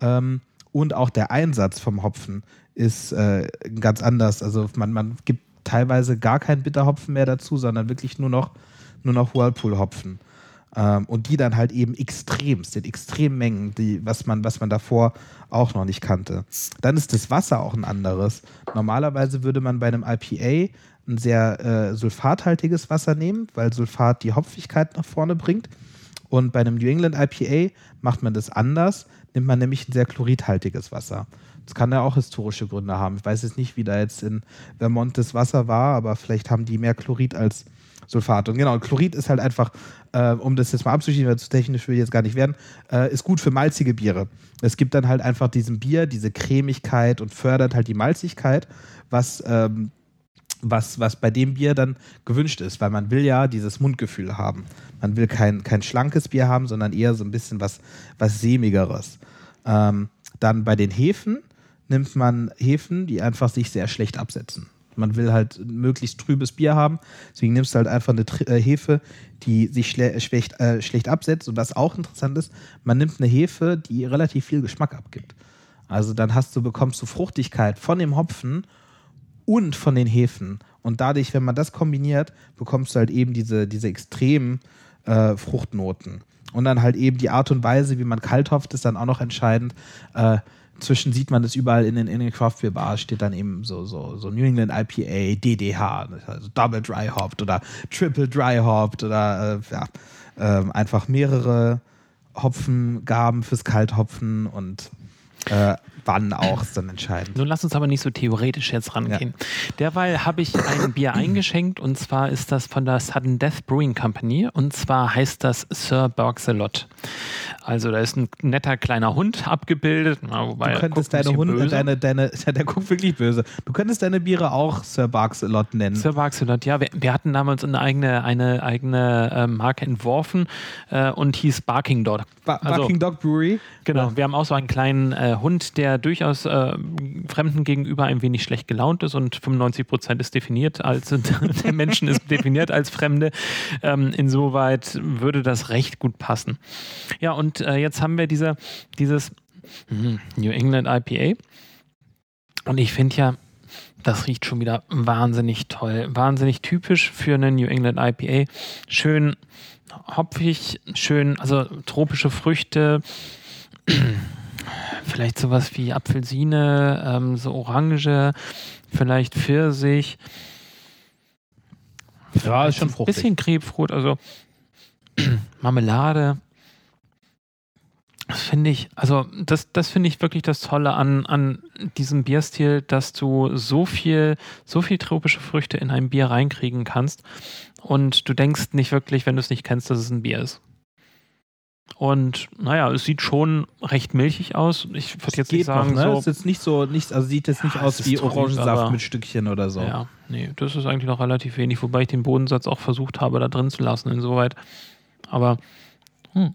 Speaker 3: Ähm, und auch der Einsatz vom Hopfen ist äh, ganz anders. Also man, man gibt teilweise gar keinen Bitterhopfen mehr dazu, sondern wirklich nur noch, nur noch Whirlpool-Hopfen. Ähm, und die dann halt eben extremst, in extremen Mengen, die, was, man, was man davor auch noch nicht kannte. Dann ist das Wasser auch ein anderes. Normalerweise würde man bei einem IPA ein sehr äh, sulfathaltiges Wasser nehmen, weil Sulfat die Hopfigkeit nach vorne bringt. Und bei einem New England IPA macht man das anders, nimmt man nämlich ein sehr chloridhaltiges Wasser. Das kann ja auch historische Gründe haben. Ich weiß jetzt nicht, wie da jetzt in Vermont das Wasser war, aber vielleicht haben die mehr Chlorid als Sulfat. Und genau, Chlorid ist halt einfach, äh, um das jetzt mal abzuschließen, weil zu technisch will ich jetzt gar nicht werden, äh, ist gut für malzige Biere. Es gibt dann halt einfach diesem Bier diese Cremigkeit und fördert halt die Malzigkeit, was ähm, was, was bei dem Bier dann gewünscht ist, weil man will ja dieses Mundgefühl haben. Man will kein, kein schlankes Bier haben, sondern eher so ein bisschen was, was sämigeres. Ähm, dann bei den Hefen nimmt man Hefen, die einfach sich sehr schlecht absetzen. Man will halt möglichst trübes Bier haben, deswegen nimmst du halt einfach eine äh, Hefe, die sich schle schlecht, äh, schlecht absetzt. Und was auch interessant ist, man nimmt eine Hefe, die relativ viel Geschmack abgibt. Also dann hast du, bekommst du Fruchtigkeit von dem Hopfen und von den Hefen. Und dadurch, wenn man das kombiniert, bekommst du halt eben diese, diese extremen äh, Fruchtnoten. Und dann halt eben die Art und Weise, wie man kalt hopft, ist dann auch noch entscheidend. Äh, zwischen sieht man das überall in den, in den Craft Beer Bars, steht dann eben so, so, so New England IPA, DDH, also Double Dry Hopped oder Triple Dry Hopped oder äh, ja, äh, einfach mehrere Hopfengaben fürs Kalthopfen und äh, wann auch, ist dann entscheidend.
Speaker 1: Nun lass uns aber nicht so theoretisch jetzt rangehen. Ja. Derweil habe ich ein Bier <clears throat> eingeschenkt und zwar ist das von der Sudden Death Brewing Company und zwar heißt das Sir Bergselot. Also da ist ein netter kleiner Hund abgebildet.
Speaker 3: wobei du könntest deine Hunde, deine, deine, <laughs> der guckt wirklich böse. Du könntest deine Biere auch Sir Bergselot nennen.
Speaker 1: Sir Bergselot, ja. Wir, wir, hatten damals eine eigene, eine eigene äh, Marke entworfen äh, und hieß Barking Dog.
Speaker 3: Ba also, Barking Dog Brewery?
Speaker 1: Genau. Ja. Wir haben auch so einen kleinen äh, Hund, der durchaus äh, Fremden gegenüber ein wenig schlecht gelaunt ist und 95 Prozent ist definiert als <laughs> der Menschen ist definiert als Fremde. Ähm, insoweit würde das recht gut passen. Ja, und äh, jetzt haben wir diese, dieses hm, New England IPA. Und ich finde ja, das riecht schon wieder wahnsinnig toll. Wahnsinnig typisch für einen New England IPA. Schön hopfig, schön, also tropische Früchte vielleicht sowas wie Apfelsine, ähm, so Orange, vielleicht Pfirsich.
Speaker 3: Ja, ist schon fruchtig.
Speaker 1: Bisschen Krebsfrucht, also <clears throat> Marmelade. Das finde ich, also das, das finde ich wirklich das Tolle an, an diesem Bierstil, dass du so viel, so viel tropische Früchte in ein Bier reinkriegen kannst und du denkst nicht wirklich, wenn du es nicht kennst, dass es ein Bier ist. Und naja, es sieht schon recht milchig aus. Ich würde jetzt nicht sagen,
Speaker 3: noch, ne?
Speaker 1: so,
Speaker 3: ist jetzt nicht so, nicht, also sieht jetzt nicht
Speaker 1: Ja,
Speaker 3: aus wie
Speaker 1: trüb,
Speaker 3: Orangensaft mit Stückchen oder so.
Speaker 1: Ja, nee, das ist eigentlich noch relativ wenig, wobei ich den Bodensatz auch versucht habe, da drin zu lassen, insoweit. Aber, hm.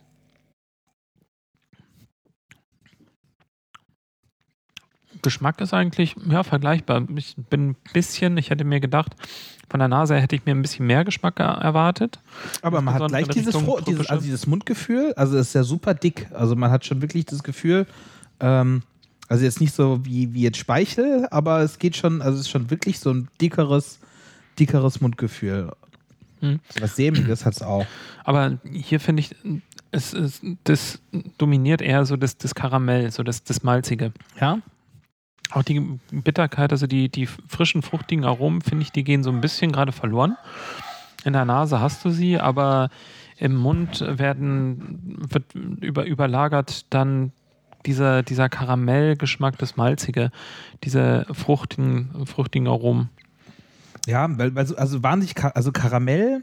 Speaker 1: Geschmack ist eigentlich, ja, vergleichbar. Ich bin ein bisschen, ich hätte mir gedacht, von der Nase hätte ich mir ein bisschen mehr Geschmack er- erwartet.
Speaker 3: Aber man hat gleich dieses, dieses, also dieses Mundgefühl, also es ist ja super dick. Also man hat schon wirklich das Gefühl, ähm, also jetzt nicht so wie, wie jetzt Speichel, aber es geht schon, also es ist schon wirklich so ein dickeres, dickeres Mundgefühl.
Speaker 1: Hm.
Speaker 3: Was Sämiges hat es auch.
Speaker 1: Aber hier finde ich, es, es, das dominiert eher so das, das Karamell, so das, das Malzige.
Speaker 3: Ja?
Speaker 1: Auch die Bitterkeit, also die, die frischen, fruchtigen Aromen, finde ich, die gehen so ein bisschen gerade verloren. In der Nase hast du sie, aber im Mund werden, wird über, überlagert dann dieser, dieser Karamellgeschmack, das Malzige, diese fruchtigen, fruchtigen Aromen.
Speaker 3: Ja, weil, weil so, also wahnsinnig, also Karamell,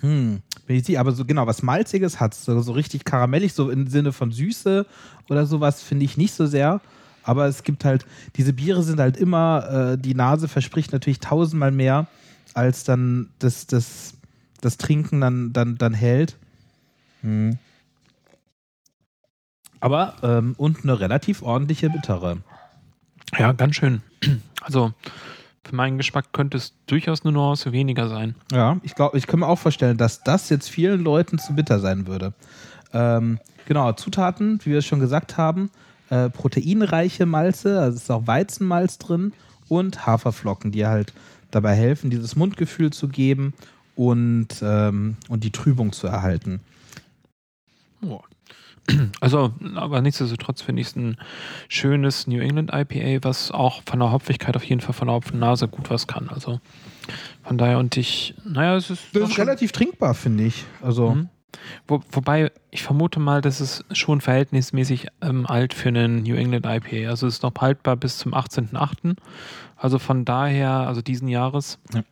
Speaker 3: hm, bin ich sicher, aber so genau, was Malziges hat so, so richtig karamellig, so im Sinne von Süße oder sowas, finde ich nicht so sehr. Aber es gibt halt, diese Biere sind halt immer, äh, die Nase verspricht natürlich tausendmal mehr, als dann das, das, das Trinken dann, dann, dann hält. Hm. Aber, ähm, und eine relativ ordentliche Bittere.
Speaker 1: Ja, ganz schön. <clears throat> Also für meinen Geschmack könnte es durchaus eine Nuance weniger sein.
Speaker 3: Ja, ich glaube, ich kann mir auch vorstellen, dass das jetzt vielen Leuten zu bitter sein würde. Ähm, genau, Zutaten, wie wir es schon gesagt haben, äh, proteinreiche Malze, also es ist auch Weizenmalz drin und Haferflocken, die halt dabei helfen, dieses Mundgefühl zu geben und, ähm, und die Trübung zu erhalten. <clears throat>
Speaker 1: Also, aber nichtsdestotrotz finde ich es ein schönes New England IPA, was auch von der Hopfigkeit auf jeden Fall von der Hopfennase gut was kann. Also von daher und ich, naja, es ist.
Speaker 3: Das ist relativ trinkbar, finde ich. Also,
Speaker 1: Mhm. Wo, wobei, ich vermute mal, das ist schon verhältnismäßig ähm, alt für einen New England IPA. Also es ist noch haltbar bis zum 18.8. Also von daher, also diesen Jahres.
Speaker 3: Ja.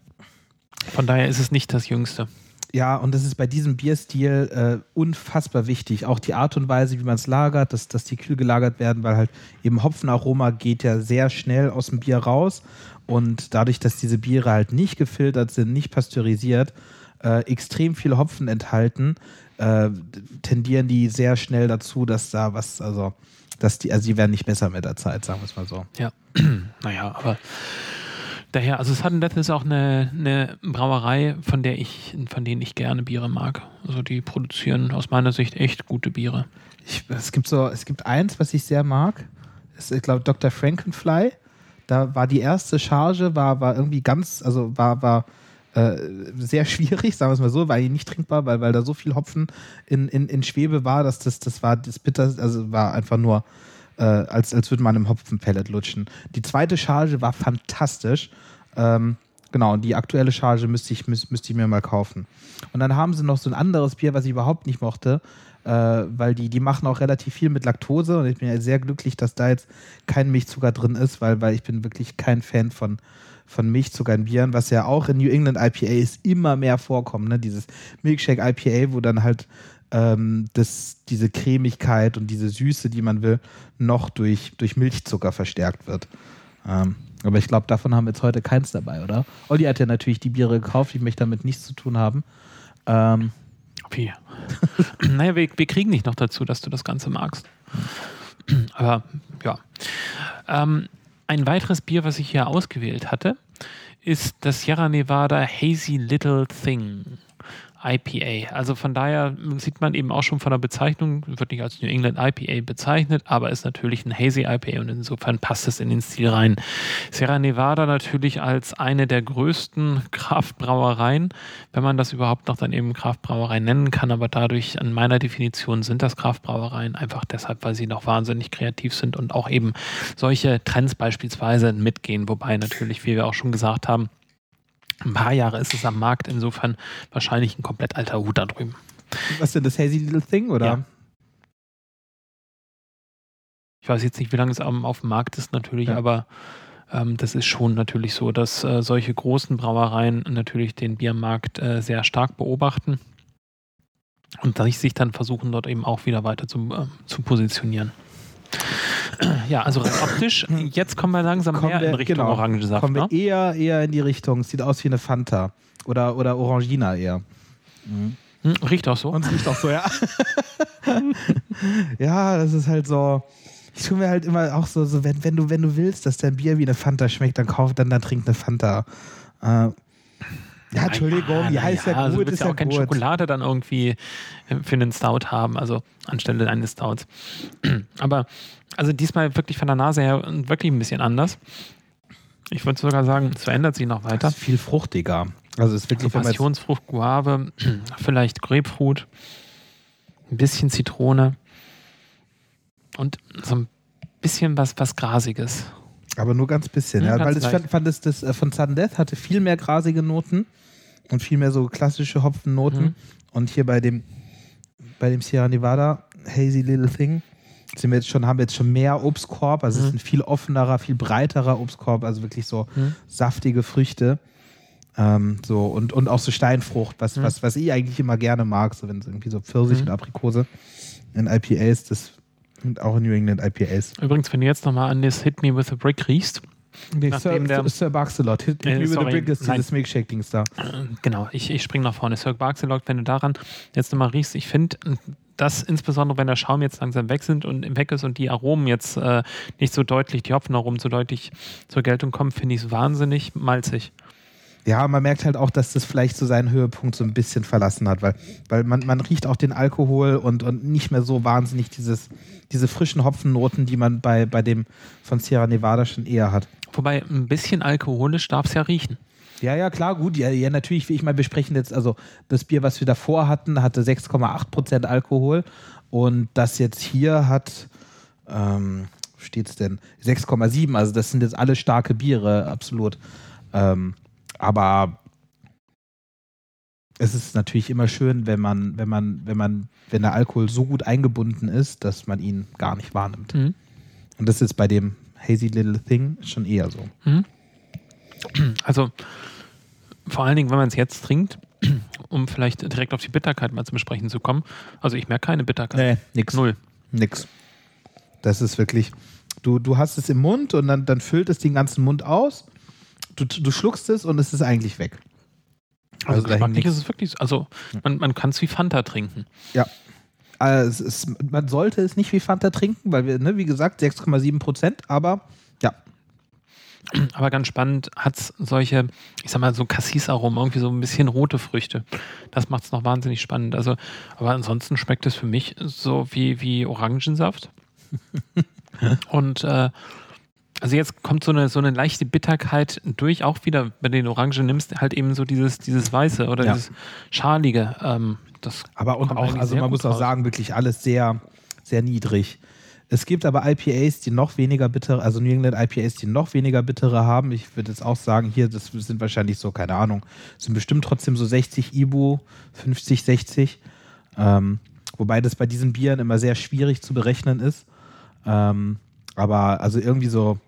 Speaker 1: Von daher ist es nicht das Jüngste.
Speaker 3: Ja, und das ist bei diesem Bierstil äh, unfassbar wichtig. Auch die Art und Weise, wie man es lagert, dass, dass die kühl gelagert werden, weil halt eben Hopfenaroma geht ja sehr schnell aus dem Bier raus. Und dadurch, dass diese Biere halt nicht gefiltert sind, nicht pasteurisiert, äh, extrem viel Hopfen enthalten, äh, tendieren die sehr schnell dazu, dass da was, also, dass die, also die werden nicht besser mit der Zeit, sagen wir es mal so.
Speaker 1: Ja, <clears throat> naja, aber daher, also Sudden Death ist auch eine, eine Brauerei, von der ich, von denen ich gerne Biere mag. Also die produzieren aus meiner Sicht echt gute Biere.
Speaker 3: Ich, es gibt so, es gibt eins, was ich sehr mag. Ist, ich glaube, Dr. Frankenfly. Da war die erste Charge, war, war irgendwie ganz, also war, war äh, sehr schwierig, sagen wir es mal so, war eigentlich nicht trinkbar, weil, weil da so viel Hopfen in, in, in Schwebe war, dass das, das war das Bitter, also war einfach nur, äh, als, als würde man im Hopfenpellet lutschen. Die zweite Charge war fantastisch. Ähm, genau, die aktuelle Charge müsste ich, müß, müsste ich mir mal kaufen. Und dann haben sie noch so ein anderes Bier, was ich überhaupt nicht mochte, äh, weil die, die machen auch relativ viel mit Laktose und ich bin ja sehr glücklich, dass da jetzt kein Milchzucker drin ist, weil, weil ich bin wirklich kein Fan von, von Milchzucker in Bieren, was ja auch in New England IPAs immer mehr vorkommt, ne? dieses Milkshake IPA, wo dann halt ähm, das, diese Cremigkeit und diese Süße, die man will, noch durch, durch Milchzucker verstärkt wird. Ähm, aber ich glaube, davon haben wir jetzt heute keins dabei, oder? Olli hat ja natürlich die Biere gekauft, ich möchte damit nichts zu tun haben. Ähm,
Speaker 1: Wie? <laughs> naja, wir, wir kriegen dich noch dazu, dass du das Ganze magst. Aber ja. Ähm, ein weiteres Bier, was ich hier ausgewählt hatte, ist das Sierra Nevada Hazy Little Thing. IPA. Also von daher sieht man eben auch schon von der Bezeichnung, wird nicht als New England IPA bezeichnet, aber ist natürlich ein Hazy IPA und insofern passt es in den Stil rein. Sierra Nevada natürlich als eine der größten Kraftbrauereien, wenn man das überhaupt noch dann eben Kraftbrauerei nennen kann, aber dadurch an meiner Definition sind das Kraftbrauereien einfach deshalb, weil sie noch wahnsinnig kreativ sind und auch eben solche Trends beispielsweise mitgehen, wobei natürlich, wie wir auch schon gesagt haben, ein paar Jahre ist es am Markt, insofern wahrscheinlich ein komplett alter Hut da drüben.
Speaker 3: was denn das Hazy Little Thing, oder?
Speaker 1: Ja. Ich weiß jetzt nicht, wie lange es auf dem Markt ist natürlich,
Speaker 3: Ja.
Speaker 1: aber ähm, das ist schon natürlich so, dass äh, solche großen Brauereien natürlich den Biermarkt äh, sehr stark beobachten und sich dann versuchen, dort eben auch wieder weiter zu, äh, zu positionieren. Ja, also rein optisch, jetzt kommen wir langsam
Speaker 3: Kommen
Speaker 1: mehr
Speaker 3: wir-
Speaker 1: in Richtung
Speaker 3: genau,
Speaker 1: Orangensaft.
Speaker 3: Kommen wir
Speaker 1: Ne?
Speaker 3: eher, eher in die Richtung. Sieht aus wie eine Fanta. Oder, oder Orangina eher.
Speaker 1: Hm, riecht auch so.
Speaker 3: Und riecht auch so, ja. <laughs> ja, das ist halt so. Ich tue mir halt immer auch so, so wenn, wenn, du, wenn du willst, dass dein Bier wie eine Fanta schmeckt, dann kauf, dann, dann trink eine Fanta. Äh, ja, Entschuldigung, die
Speaker 1: na
Speaker 3: heißt ja,
Speaker 1: also
Speaker 3: gut,
Speaker 1: du willst
Speaker 3: ist
Speaker 1: ja
Speaker 3: ja
Speaker 1: auch keine. Schokolade dann irgendwie äh, für einen Stout haben, also anstelle eines Stouts. <clears throat> Aber also diesmal wirklich von der Nase her wirklich ein bisschen anders. Ich würde sogar sagen, es verändert sich noch weiter.
Speaker 3: ist viel fruchtiger. Also es ist wirklich,
Speaker 1: Also Passionsfrucht, Guave, <clears throat> vielleicht Grapefruit, ein bisschen Zitrone und so ein bisschen was, was Grasiges.
Speaker 3: Aber nur ganz bisschen.
Speaker 1: Ja,
Speaker 3: Ja,
Speaker 1: ganz
Speaker 3: weil ich
Speaker 1: leicht.
Speaker 3: fand, fand es, das äh, von Sudden Death hatte viel mehr grasige Noten und viel mehr so klassische Hopfennoten.
Speaker 1: Mhm.
Speaker 3: Und hier bei dem, bei dem Sierra Nevada Hazy Little Thing sind wir jetzt schon, haben wir jetzt schon mehr Obstkorb. Also es ist
Speaker 1: Mhm.
Speaker 3: ein viel offenerer, viel breiterer Obstkorb, also wirklich so
Speaker 1: Mhm.
Speaker 3: saftige Früchte. Ähm, so und, und auch so Steinfrucht, was,
Speaker 1: Mhm.
Speaker 3: was, was ich eigentlich immer gerne mag, so wenn es irgendwie so Pfirsich
Speaker 1: Mhm.
Speaker 3: und Aprikose in IPAs, das und auch in New England IPAs.
Speaker 1: Übrigens, wenn du jetzt nochmal an das Hit Me With a Brick riechst,
Speaker 3: Nee,
Speaker 1: Nachdem
Speaker 3: Sir,
Speaker 1: der-
Speaker 3: Sir Barcelot, Hit
Speaker 1: Äh,
Speaker 3: Me With a Brick ist dieses Milkshake-Dings da.
Speaker 1: Äh, Genau, ich, ich springe nach vorne. Sir Barcelog, wenn du daran jetzt nochmal riechst, ich finde, dass insbesondere wenn der Schaum jetzt langsam weg sind und weg ist und die Aromen jetzt äh, nicht so deutlich, die Hopfenaromen so deutlich zur Geltung kommen, finde ich es wahnsinnig malzig.
Speaker 3: Ja, man merkt halt auch, dass das vielleicht so seinen Höhepunkt so ein bisschen verlassen hat, weil, weil man, man riecht auch den Alkohol und, und nicht mehr so wahnsinnig dieses, diese frischen Hopfennoten, die man bei, bei dem von Sierra Nevada schon eher hat.
Speaker 1: Wobei ein bisschen alkoholisch darf es ja riechen.
Speaker 3: Ja, ja, klar, gut. Ja, ja, natürlich, wie ich mal besprechen jetzt, also das Bier, was wir davor hatten, hatte 6,8% Alkohol und das jetzt hier hat, ähm, wo steht's denn? 6,7, also das sind jetzt alle starke Biere, absolut. Ähm, aber es ist natürlich immer schön, wenn man, wenn man, wenn man, wenn der Alkohol so gut eingebunden ist, dass man ihn gar nicht wahrnimmt.
Speaker 1: Mhm.
Speaker 3: Und das ist bei dem Hazy Little Thing schon eher so.
Speaker 1: Mhm. Also vor allen Dingen, wenn man es jetzt trinkt, <clears throat> um vielleicht direkt auf die Bitterkeit mal zu besprechen zu kommen. Also ich merke keine Bitterkeit.
Speaker 3: nix.
Speaker 1: Null.
Speaker 3: Nix. Das ist wirklich, du, du hast es im Mund und dann, dann füllt es den ganzen Mund aus. Du, du schluckst es und es ist eigentlich weg.
Speaker 1: Also,
Speaker 3: Also
Speaker 1: geschmacklich ist es wirklich, also man, man kann es wie Fanta trinken.
Speaker 3: Also es man sollte es nicht wie Fanta trinken, weil wir, ne, wie gesagt, 6,7 Prozent, aber ja,
Speaker 1: Aber ganz spannend hat es solche, ich sag mal, so Cassis-Aromen, irgendwie so ein bisschen rote Früchte. Das macht es noch wahnsinnig spannend. Also, aber ansonsten schmeckt es für mich so wie, wie Orangensaft. <laughs> Und äh, also jetzt kommt so eine, so eine leichte Bitterkeit durch, auch wieder, wenn du den Orangen nimmst, halt eben so dieses, dieses Weiße oder
Speaker 3: Ja.
Speaker 1: dieses Schalige. Ähm, das
Speaker 3: aber und auch, also man muss auch
Speaker 1: raus.
Speaker 3: sagen, wirklich alles sehr, sehr niedrig. Es gibt aber IPAs, die noch weniger bittere, also New England IPAs, die noch weniger bittere haben. Ich würde jetzt auch sagen, hier, das sind wahrscheinlich so, keine Ahnung, sind bestimmt trotzdem so 60 Ibu, 50, 60. Ähm, wobei das bei diesen Bieren immer sehr schwierig zu berechnen ist. Ähm, aber also irgendwie so,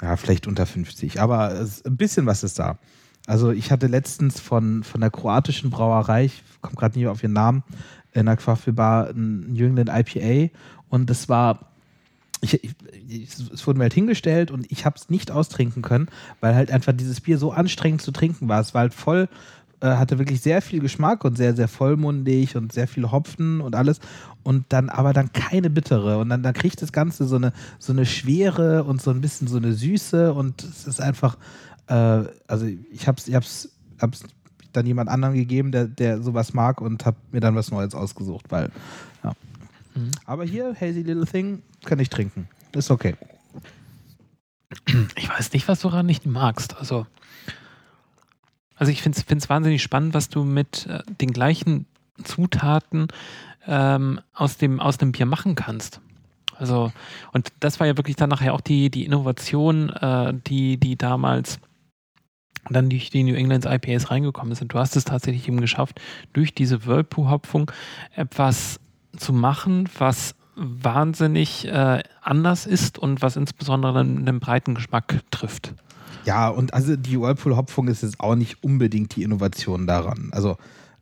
Speaker 3: ja, vielleicht unter 50. Aber ein bisschen was ist da. Also ich hatte letztens von, von der kroatischen Brauerei, ich komme gerade nicht auf ihren Namen, in der Quaffelbar ein New England IPA und das war, ich, ich, es wurde mir halt hingestellt und ich habe es nicht austrinken können, weil halt einfach dieses Bier so anstrengend zu trinken war. Es war halt voll, äh, hatte wirklich sehr viel Geschmack und sehr, sehr vollmundig und sehr viel Hopfen und alles und dann aber dann keine bittere und dann, dann kriegt das Ganze so eine, so eine Schwere und so ein bisschen so eine Süße und es ist einfach, äh, also ich habe es ich hab's, hab's dann jemand anderen gegeben, der, der sowas mag und habe mir dann was Neues ausgesucht, weil, ja.
Speaker 1: Mhm.
Speaker 3: Aber hier, Hazy Little Thing, kann ich trinken. Ist okay.
Speaker 1: ich weiß nicht, was du daran nicht magst. Also, also ich finde es wahnsinnig spannend, was du mit äh, den gleichen Zutaten ähm, aus, dem, aus dem Bier machen kannst. Also, und das war ja wirklich dann nachher auch die, die Innovation, äh, die, die damals dann durch die New England IPAs reingekommen sind. Du hast es tatsächlich eben geschafft, durch diese Whirlpool-Hopfung etwas zu machen, was wahnsinnig äh, anders ist und was insbesondere einen, einen breiten Geschmack trifft.
Speaker 3: Ja, und also die Whirlpool-Hopfung ist jetzt auch nicht unbedingt die Innovation daran. Also,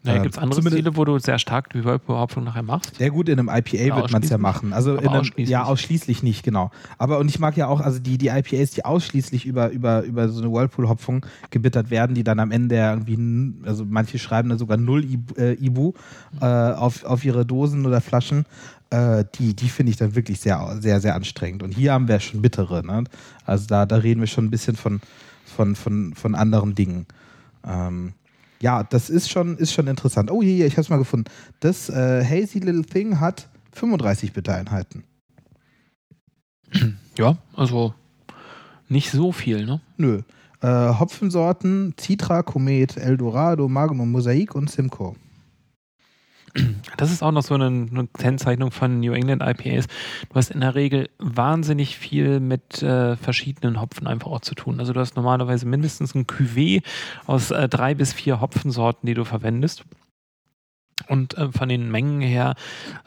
Speaker 1: Ja, Gibt es andere Stile, wo du sehr stark die Whirlpool-Hopfung nachher machst?
Speaker 3: Sehr gut, in einem IPA ja, wird man es ja machen. Also in einem, ausschließlich. Ja, ausschließlich nicht, genau. Aber und ich mag ja auch, also die, die IPAs, die ausschließlich über, über, über so eine Whirlpool-Hopfung gebittert werden, die dann am Ende irgendwie, also manche schreiben da sogar null äh, Ibu äh, auf, auf ihre Dosen oder Flaschen. Äh, die, die finde ich dann wirklich sehr, sehr, sehr anstrengend. Und hier haben wir schon bittere. Ne? Also da, da reden wir schon ein bisschen von, von, von, von anderen Dingen. Ähm, ja, das ist schon, ist schon interessant. Oh, hier, hier ich habe es mal gefunden. Das äh, Hazy Little Thing hat 35 Bittereinheiten. <clears throat>
Speaker 1: Ja, also nicht so viel, ne?
Speaker 3: Nö. Äh, Hopfensorten Citra, Komet, Eldorado, Magnum, Mosaik und Simcoe.
Speaker 1: Das ist auch noch so eine, eine, Kennzeichnung von New England IPAs. Du hast in der Regel wahnsinnig viel mit äh, verschiedenen Hopfen einfach auch zu tun. Also du hast normalerweise mindestens ein Cuvée aus äh, drei bis vier Hopfensorten, die du verwendest. Und äh, von den Mengen her,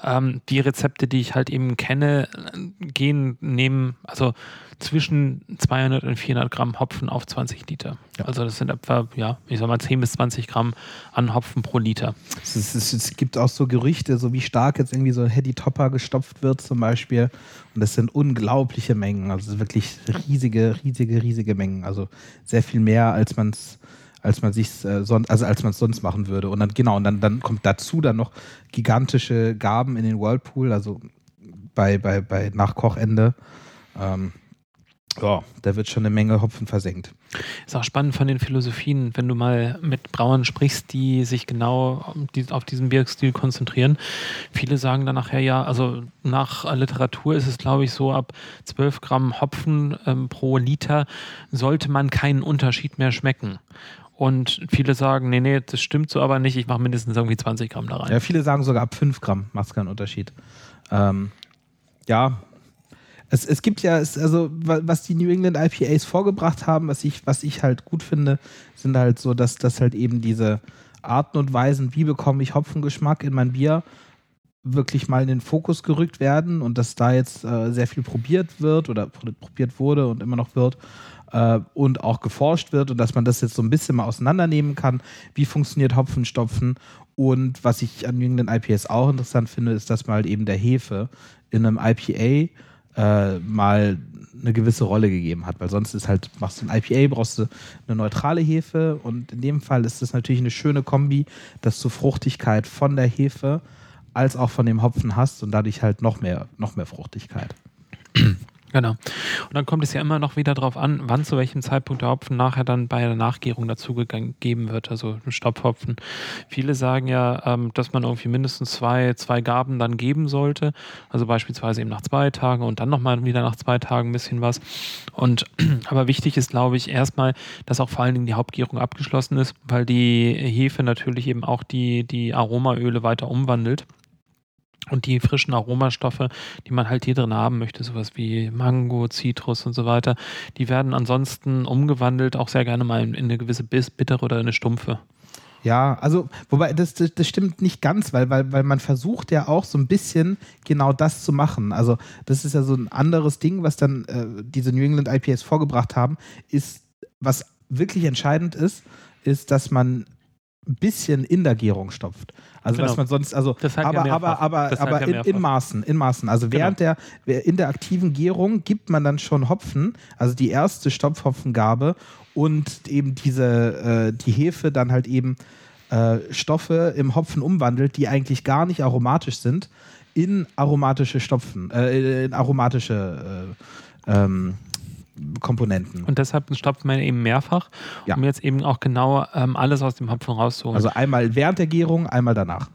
Speaker 1: ähm, die Rezepte, die ich halt eben kenne, gehen, nehmen, also zwischen 200 und 400 Gramm Hopfen auf 20 Liter. Ja. Also das sind etwa, ja, ich sag mal 10 bis 20 Gramm an Hopfen pro Liter.
Speaker 3: Es, ist, es, gibt auch so Gerüchte, so wie stark jetzt irgendwie so ein Heady Topper gestopft wird zum Beispiel. Und das sind unglaubliche Mengen, also wirklich riesige, riesige, riesige Mengen. Also sehr viel mehr, als man es als man sich äh, sonst, also als man es sonst machen würde. Und dann, genau, und dann, dann kommt dazu dann noch gigantische Gaben in den Whirlpool, also bei, bei, bei Nachkochende. Ähm, ja, da wird schon eine Menge Hopfen versenkt.
Speaker 1: Ist auch spannend von den Philosophien, wenn du mal mit Brauern sprichst, die sich genau auf diesen Bierstil konzentrieren. Viele sagen dann nachher ja, also nach Literatur ist es, glaube ich, so, ab 12 Gramm Hopfen ähm, pro Liter sollte man keinen Unterschied mehr schmecken. Und viele sagen, nee, nee, das stimmt so aber nicht, ich mache mindestens irgendwie 20 Gramm da rein.
Speaker 3: Ja, viele sagen sogar ab 5 Gramm macht es keinen Unterschied. Ähm, ja, es, es gibt ja, es, also was die New England IPAs vorgebracht haben, was ich, was ich halt gut finde, sind halt so, dass, dass halt eben diese Arten und Weisen, wie bekomme ich Hopfengeschmack in mein Bier, wirklich mal in den Fokus gerückt werden und dass da jetzt äh, sehr viel probiert wird oder probiert wurde und immer noch wird äh, und auch geforscht wird und dass man das jetzt so ein bisschen mal auseinandernehmen kann. Wie funktioniert Hopfenstopfen? Und was ich an jüngeren IPAs auch interessant finde, ist, dass mal halt eben der Hefe in einem IPA äh, mal eine gewisse Rolle gegeben hat, weil sonst ist halt, machst du ein IPA, brauchst du eine neutrale Hefe und in dem Fall ist das natürlich eine schöne Kombi, dass du Fruchtigkeit von der Hefe als auch von dem Hopfen hast und dadurch halt noch mehr, noch mehr Fruchtigkeit. <clears throat>
Speaker 1: Genau. Und dann kommt es ja immer noch wieder darauf an, wann zu welchem Zeitpunkt der Hopfen nachher dann bei der Nachgärung dazugegeben wird, also ein Stopphopfen. Viele sagen ja, ähm, dass man irgendwie mindestens zwei, zwei Gaben dann geben sollte, also beispielsweise eben nach zwei Tagen und dann nochmal wieder nach zwei Tagen ein bisschen was. Und <clears throat> aber wichtig ist, glaube ich, erstmal, dass auch vor allen Dingen die Hauptgärung abgeschlossen ist, weil die Hefe natürlich eben auch die, die Aromaöle weiter umwandelt. Und die frischen Aromastoffe, die man halt hier drin haben möchte, sowas wie Mango, Zitrus und so weiter, die werden ansonsten umgewandelt, auch sehr gerne mal in, eine gewisse Biss, bittere oder eine stumpfe.
Speaker 3: Ja, also, wobei das, das, das, stimmt nicht ganz, weil, weil, weil man versucht ja auch so ein bisschen genau das zu machen. Also, das ist ja so ein anderes Ding, was dann äh, diese New England IPAs vorgebracht haben, ist, was wirklich entscheidend ist, ist, dass man ein bisschen in der Gärung stopft. Also genau. was man sonst, also aber, aber, aber, aber in, in, Maßen, in Maßen. Also genau. während der, in der aktiven Gärung gibt man dann schon Hopfen, also die erste Stopfhopfengabe und eben diese, äh, die Hefe dann halt eben äh, Stoffe im Hopfen umwandelt, die eigentlich gar nicht aromatisch sind, in aromatische Stopfen, äh, in aromatische äh, ähm, Komponenten.
Speaker 1: Und deshalb stopft man eben mehrfach, ja. um jetzt eben auch genau ähm, alles aus dem Hopfen rauszuholen.
Speaker 3: Also einmal während der Gärung, einmal danach.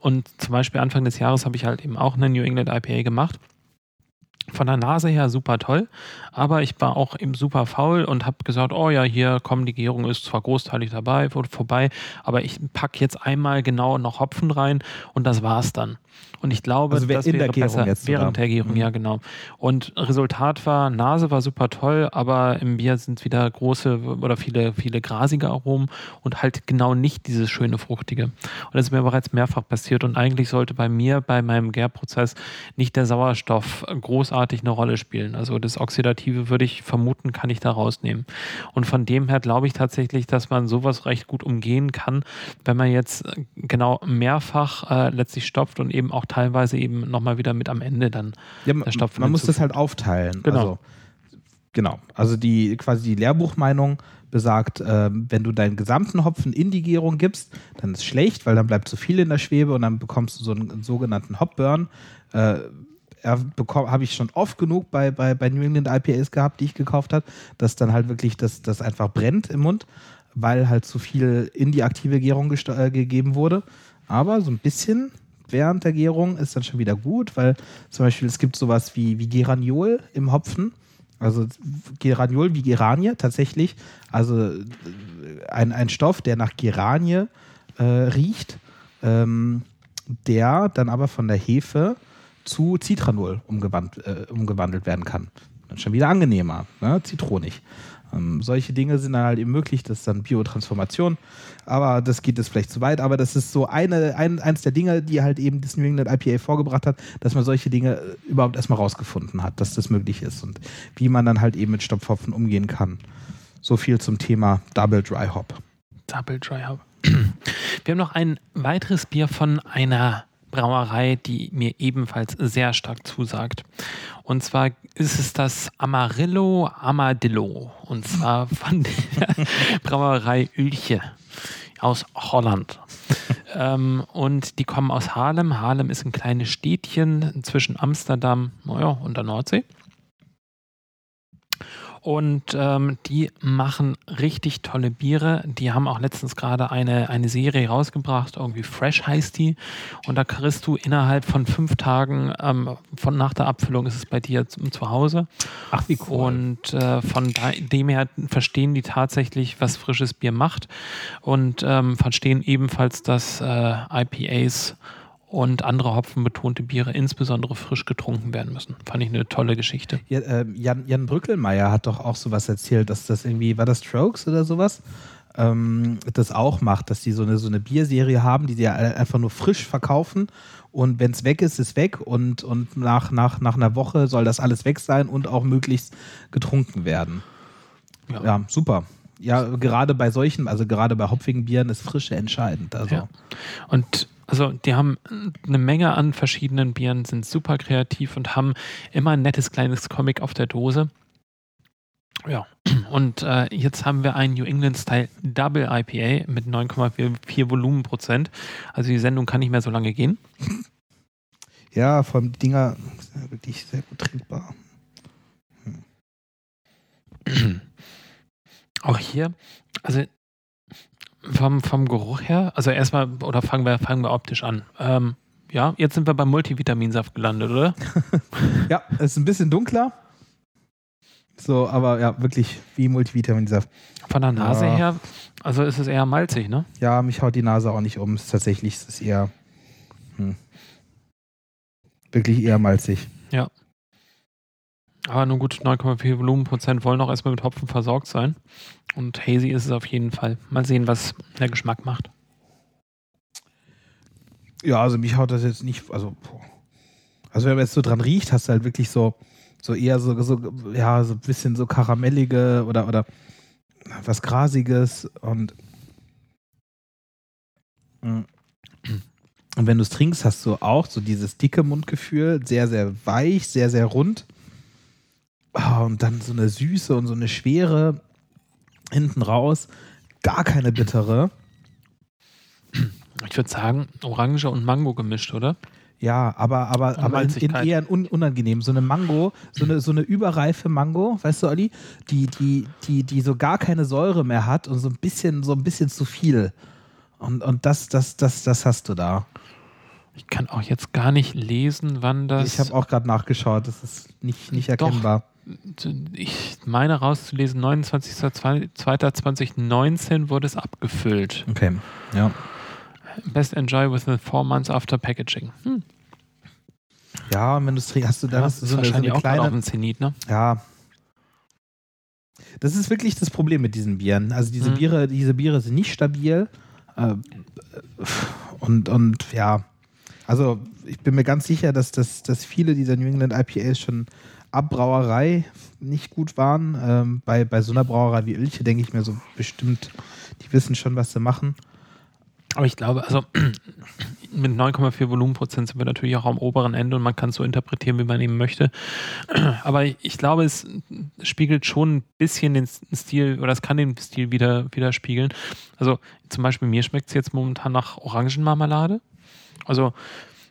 Speaker 1: Und zum Beispiel Anfang des Jahres habe ich halt eben auch eine New England IPA gemacht. Von der Nase her super toll, aber ich war auch eben super faul und habe gesagt, oh ja, hier kommen die Gärung ist zwar großteilig dabei, vorbei, aber ich packe jetzt einmal genau noch Hopfen rein und das war's dann. Und ich glaube,
Speaker 3: also das wäre besser
Speaker 1: jetzt während der Gärung, mhm. ja genau. Und Resultat war, Nase war super toll, aber im Bier sind wieder große oder viele, viele grasige Aromen und halt genau nicht dieses schöne Fruchtige. Und das ist mir bereits mehrfach passiert und eigentlich sollte bei mir, bei meinem Gärprozess, nicht der Sauerstoff groß großartig eine Rolle spielen. Also das Oxidative würde ich vermuten, kann ich da rausnehmen. Und von dem her glaube ich tatsächlich, dass man sowas recht gut umgehen kann, wenn man jetzt äh, genau mehrfach äh, letztlich stopft und eben auch teilweise eben nochmal wieder mit am Ende dann
Speaker 3: ja, man, man muss das halt aufteilen.
Speaker 1: Genau.
Speaker 3: Also, genau. Also die quasi die Lehrbuchmeinung besagt, äh, wenn du deinen gesamten Hopfen in die Gärung gibst, dann ist es schlecht, weil dann bleibt zu viel in der Schwebe und dann bekommst du so einen, einen sogenannten Hopburn. Äh, habe ich schon oft genug bei, bei, bei New England IPAs gehabt, die ich gekauft habe, dass dann halt wirklich das, das einfach brennt im Mund, weil halt zu viel in die aktive Gärung äh, gegeben wurde. Aber so ein bisschen während der Gärung ist dann schon wieder gut, weil zum Beispiel es gibt sowas wie, wie Geraniol im Hopfen. Also Geraniol wie Geranie tatsächlich. Also ein, ein Stoff, der nach Geranie äh, riecht, ähm, der dann aber von der Hefe zu Citranol umgewandelt, äh, umgewandelt werden kann. Dann schon wieder angenehmer, ne? zitronig. Ähm, solche Dinge sind dann halt eben möglich, das ist dann Biotransformation, aber das geht jetzt vielleicht zu weit, aber das ist so eine, ein, eins der Dinge, die halt eben das New England IPA vorgebracht hat, dass man solche Dinge äh, überhaupt erstmal rausgefunden hat, dass das möglich ist und wie man dann halt eben mit Stopfhopfen umgehen kann. So viel zum Thema Double Dry Hop.
Speaker 1: Double Dry Hop. Wir haben noch ein weiteres Bier von einer Brauerei, die mir ebenfalls sehr stark zusagt. Und zwar ist es das Amarillo Amadillo. Und zwar <laughs> von der Brauerei Ülche aus Holland. <laughs> ähm, und die kommen aus Haarlem. Haarlem ist ein kleines Städtchen zwischen Amsterdam naja, und der Nordsee. Und ähm, die machen richtig tolle Biere. Die haben auch letztens gerade eine, eine Serie rausgebracht, irgendwie Fresh heißt die. Und da kriegst du innerhalb von fünf Tagen, ähm, von nach der Abfüllung ist es bei dir zu, zu Hause.
Speaker 3: Ach, wie cool.
Speaker 1: Und äh, von dem her verstehen die tatsächlich, was frisches Bier macht. Und ähm, verstehen ebenfalls, dass äh, IPAs und andere hopfenbetonte Biere insbesondere frisch getrunken werden müssen. Fand ich eine tolle Geschichte.
Speaker 3: Ja, äh, Jan, Jan Brückelmeier hat doch auch sowas erzählt, dass das irgendwie, war das Strokes oder sowas? Ähm, das auch macht, dass die so eine, so eine Bierserie haben, die sie einfach nur frisch verkaufen und wenn es weg ist, ist weg und, und nach, nach, nach einer Woche soll das alles weg sein und auch möglichst getrunken werden. Ja, ja super. Ja, gerade bei solchen, also gerade bei hopfigen Bieren ist Frische entscheidend. Also. Ja.
Speaker 1: Und also die haben eine Menge an verschiedenen Bieren, sind super kreativ und haben immer ein nettes kleines Comic auf der Dose. Ja, und äh, jetzt haben wir ein New England Style Double IPA mit 9,4 Volumenprozent. Also die Sendung kann nicht mehr so lange gehen.
Speaker 3: Ja, vor allem die Dinger sind wirklich sehr gut trinkbar.
Speaker 1: Hm. Auch hier, also vom, vom Geruch her, also erstmal, oder fangen wir, fangen wir optisch an. Ähm, ja, jetzt sind wir beim Multivitaminsaft gelandet, oder? <laughs>
Speaker 3: ja, es ist ein bisschen dunkler. So, aber ja, wirklich wie Multivitaminsaft.
Speaker 1: Von der Nase ja. her, also ist es eher malzig, ne?
Speaker 3: Ja, mich haut die Nase auch nicht um. Es ist tatsächlich es ist eher hm, wirklich eher malzig.
Speaker 1: Ja. Aber nur gut, 9,4 Volumenprozent wollen auch erstmal mit Hopfen versorgt sein. Und hazy ist es auf jeden Fall. Mal sehen, was der Geschmack macht.
Speaker 3: Ja, also mich haut das jetzt nicht, also, also wenn man jetzt so dran riecht, hast du halt wirklich so, so eher so, so, ja, so ein bisschen so karamellige oder, oder was Grasiges und, mm. und wenn du es trinkst, hast du auch so dieses dicke Mundgefühl, sehr, sehr weich, sehr, sehr rund Oh, und dann so eine Süße und so eine Schwere hinten raus. Gar keine bittere.
Speaker 1: Ich würde sagen, Orange und Mango gemischt, oder?
Speaker 3: Ja, aber, aber, aber in, in eher un, unangenehm. So eine Mango, so eine, so eine überreife Mango, weißt du, Olli, die, die, die, die so gar keine Säure mehr hat und so ein bisschen, so ein bisschen zu viel. Und, und das, das, das, das hast du da.
Speaker 1: Ich kann auch jetzt gar nicht lesen, wann das.
Speaker 3: Ich habe auch gerade nachgeschaut, das ist nicht, nicht erkennbar.
Speaker 1: Ich meine rauszulesen, 29.02.2019 wurde es abgefüllt.
Speaker 3: Okay, ja.
Speaker 1: Best enjoy within four months after packaging. Hm.
Speaker 3: Ja, und wenn du es trinkst, hast du da ja,
Speaker 1: so, eine, so eine kleine... Auch auf Zenit, ne?
Speaker 3: Ja. Das ist wirklich das Problem mit diesen Bieren. Also diese mhm. Biere, diese Biere sind nicht stabil. Äh, und, und ja, Also ich bin mir ganz sicher, dass, dass, dass viele dieser New England IPAs schon ab Brauerei nicht gut waren. Ähm, bei, bei so einer Brauerei wie Ilche denke ich mir so bestimmt, die wissen schon, was sie machen.
Speaker 1: Aber ich glaube, also <clears throat> mit 9,4 Volumenprozent sind wir natürlich auch am oberen Ende und man kann es so interpretieren, wie man eben möchte. <clears throat> Aber ich glaube, es spiegelt schon ein bisschen den Stil oder es kann den Stil wieder widerspiegeln. Also zum Beispiel mir schmeckt es jetzt momentan nach Orangenmarmelade. Also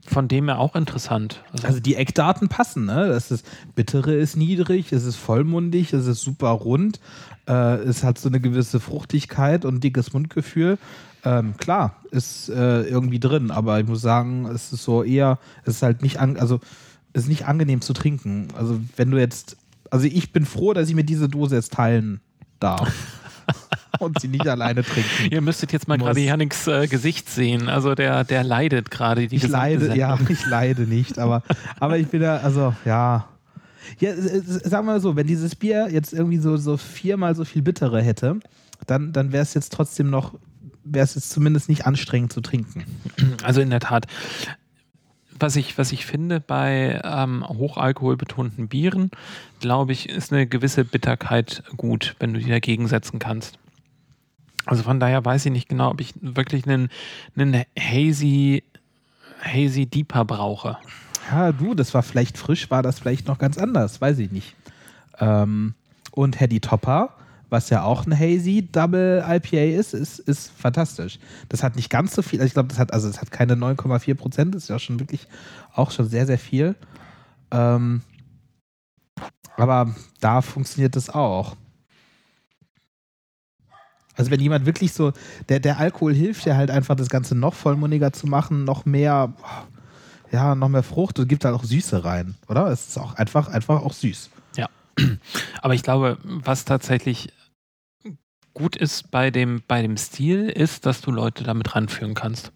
Speaker 1: von dem her auch interessant.
Speaker 3: Also, also, die Eckdaten passen, ne? Das ist, Bittere ist niedrig, es ist vollmundig, es ist super rund, äh, es hat so eine gewisse Fruchtigkeit und dickes Mundgefühl. Ähm, klar, ist äh, irgendwie drin, aber ich muss sagen, es ist so eher, es ist halt nicht, an, also ist nicht angenehm zu trinken. Also wenn du jetzt, also ich bin froh, dass ich mir diese Dose jetzt teilen darf. <laughs> und sie nicht alleine trinken.
Speaker 1: Ihr müsstet jetzt mal gerade Janiks äh, Gesicht sehen. Also der, der leidet gerade.
Speaker 3: Ich leide, Sendung. ja, ich leide nicht, aber, aber ich bin ja, also ja. Ja, sagen wir mal so, wenn dieses Bier jetzt irgendwie so, so viermal so viel bittere hätte, dann, dann wäre es jetzt trotzdem noch, wäre es jetzt zumindest nicht anstrengend zu trinken.
Speaker 1: Also in der Tat. Was ich, was ich finde bei ähm, hochalkoholbetonten Bieren, glaube ich, ist eine gewisse Bitterkeit gut, wenn du die dagegen setzen kannst. Also von daher weiß ich nicht genau, ob ich wirklich einen, einen hazy, hazy Deeper brauche.
Speaker 3: Ja, du, das war vielleicht frisch, war das vielleicht noch ganz anders, weiß ich nicht. Ähm, und Hedy Topper, was ja auch ein Hazy Double IPA ist, ist, ist fantastisch. Das hat nicht ganz so viel, also ich glaube, das hat, also es hat keine 9,4 Prozent, das ist ja schon wirklich auch schon sehr, sehr viel. Ähm, aber da funktioniert das auch. Also wenn jemand wirklich so, der, der Alkohol hilft ja halt einfach das Ganze noch vollmundiger zu machen, noch mehr, ja, noch mehr Frucht und gibt halt auch Süße rein, oder? Es ist auch einfach, einfach auch süß.
Speaker 1: Ja. <clears throat> Aber ich glaube, was tatsächlich gut ist bei dem, bei dem Stil, ist, dass du Leute damit ranführen kannst.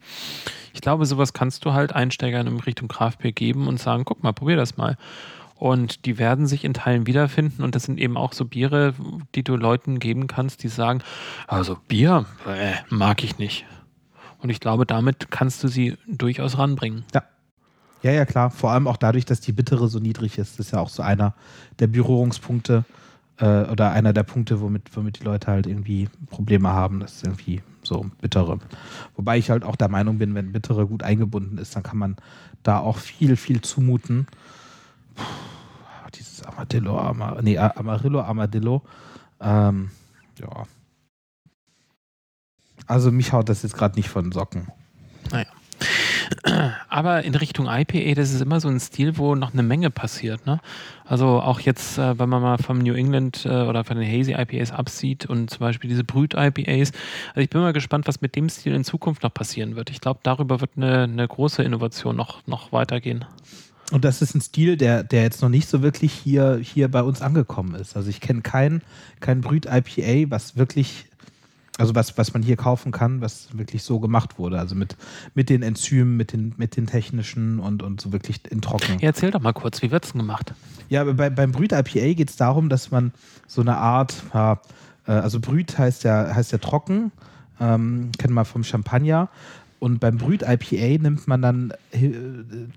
Speaker 1: Ich glaube, sowas kannst du halt Einsteigern in Richtung Kraftbier geben und sagen, guck mal, probier das mal. Und die werden sich in Teilen wiederfinden. Und das sind eben auch so Biere, die du Leuten geben kannst, die sagen, also Bier äh, mag ich nicht. Und ich glaube, damit kannst du sie durchaus ranbringen.
Speaker 3: Ja. Ja, ja, klar. Vor allem auch dadurch, dass die Bittere so niedrig ist. Das ist ja auch so einer der Berührungspunkte äh, oder einer der Punkte, womit, womit die Leute halt irgendwie Probleme haben. Das ist irgendwie so Bittere. Wobei ich halt auch der Meinung bin, wenn Bittere gut eingebunden ist, dann kann man da auch viel, viel zumuten. Puh dieses Amadillo, Amar, nee, Amarillo, Amadillo. Ähm, ja. Also mich haut das jetzt gerade nicht von Socken.
Speaker 1: Naja. Aber in Richtung IPA, das ist immer so ein Stil, wo noch eine Menge passiert. Ne? Also auch jetzt, äh, wenn man mal vom New England äh, oder von den Hazy IPAs absieht und zum Beispiel diese Brüt-IPAs. Also ich bin mal gespannt, was mit dem Stil in Zukunft noch passieren wird. Ich glaube, darüber wird eine, eine große Innovation noch, noch weitergehen.
Speaker 3: Und das ist ein Stil, der, der jetzt noch nicht so wirklich hier, hier bei uns angekommen ist. Also ich kenne kein, kein Brüt-IPA, was wirklich, also was, was man hier kaufen kann, was wirklich so gemacht wurde. Also mit, mit den Enzymen, mit den, mit den technischen und, und so wirklich in Trocken.
Speaker 1: Ja, erzähl doch mal kurz, wie wird es denn gemacht?
Speaker 3: Ja, bei, beim Brüt-IPA geht es darum, dass man so eine Art, äh, also Brüt heißt ja, heißt ja trocken, ähm, kennen wir vom Champagner. Und beim Brüt-IPA nimmt man dann äh,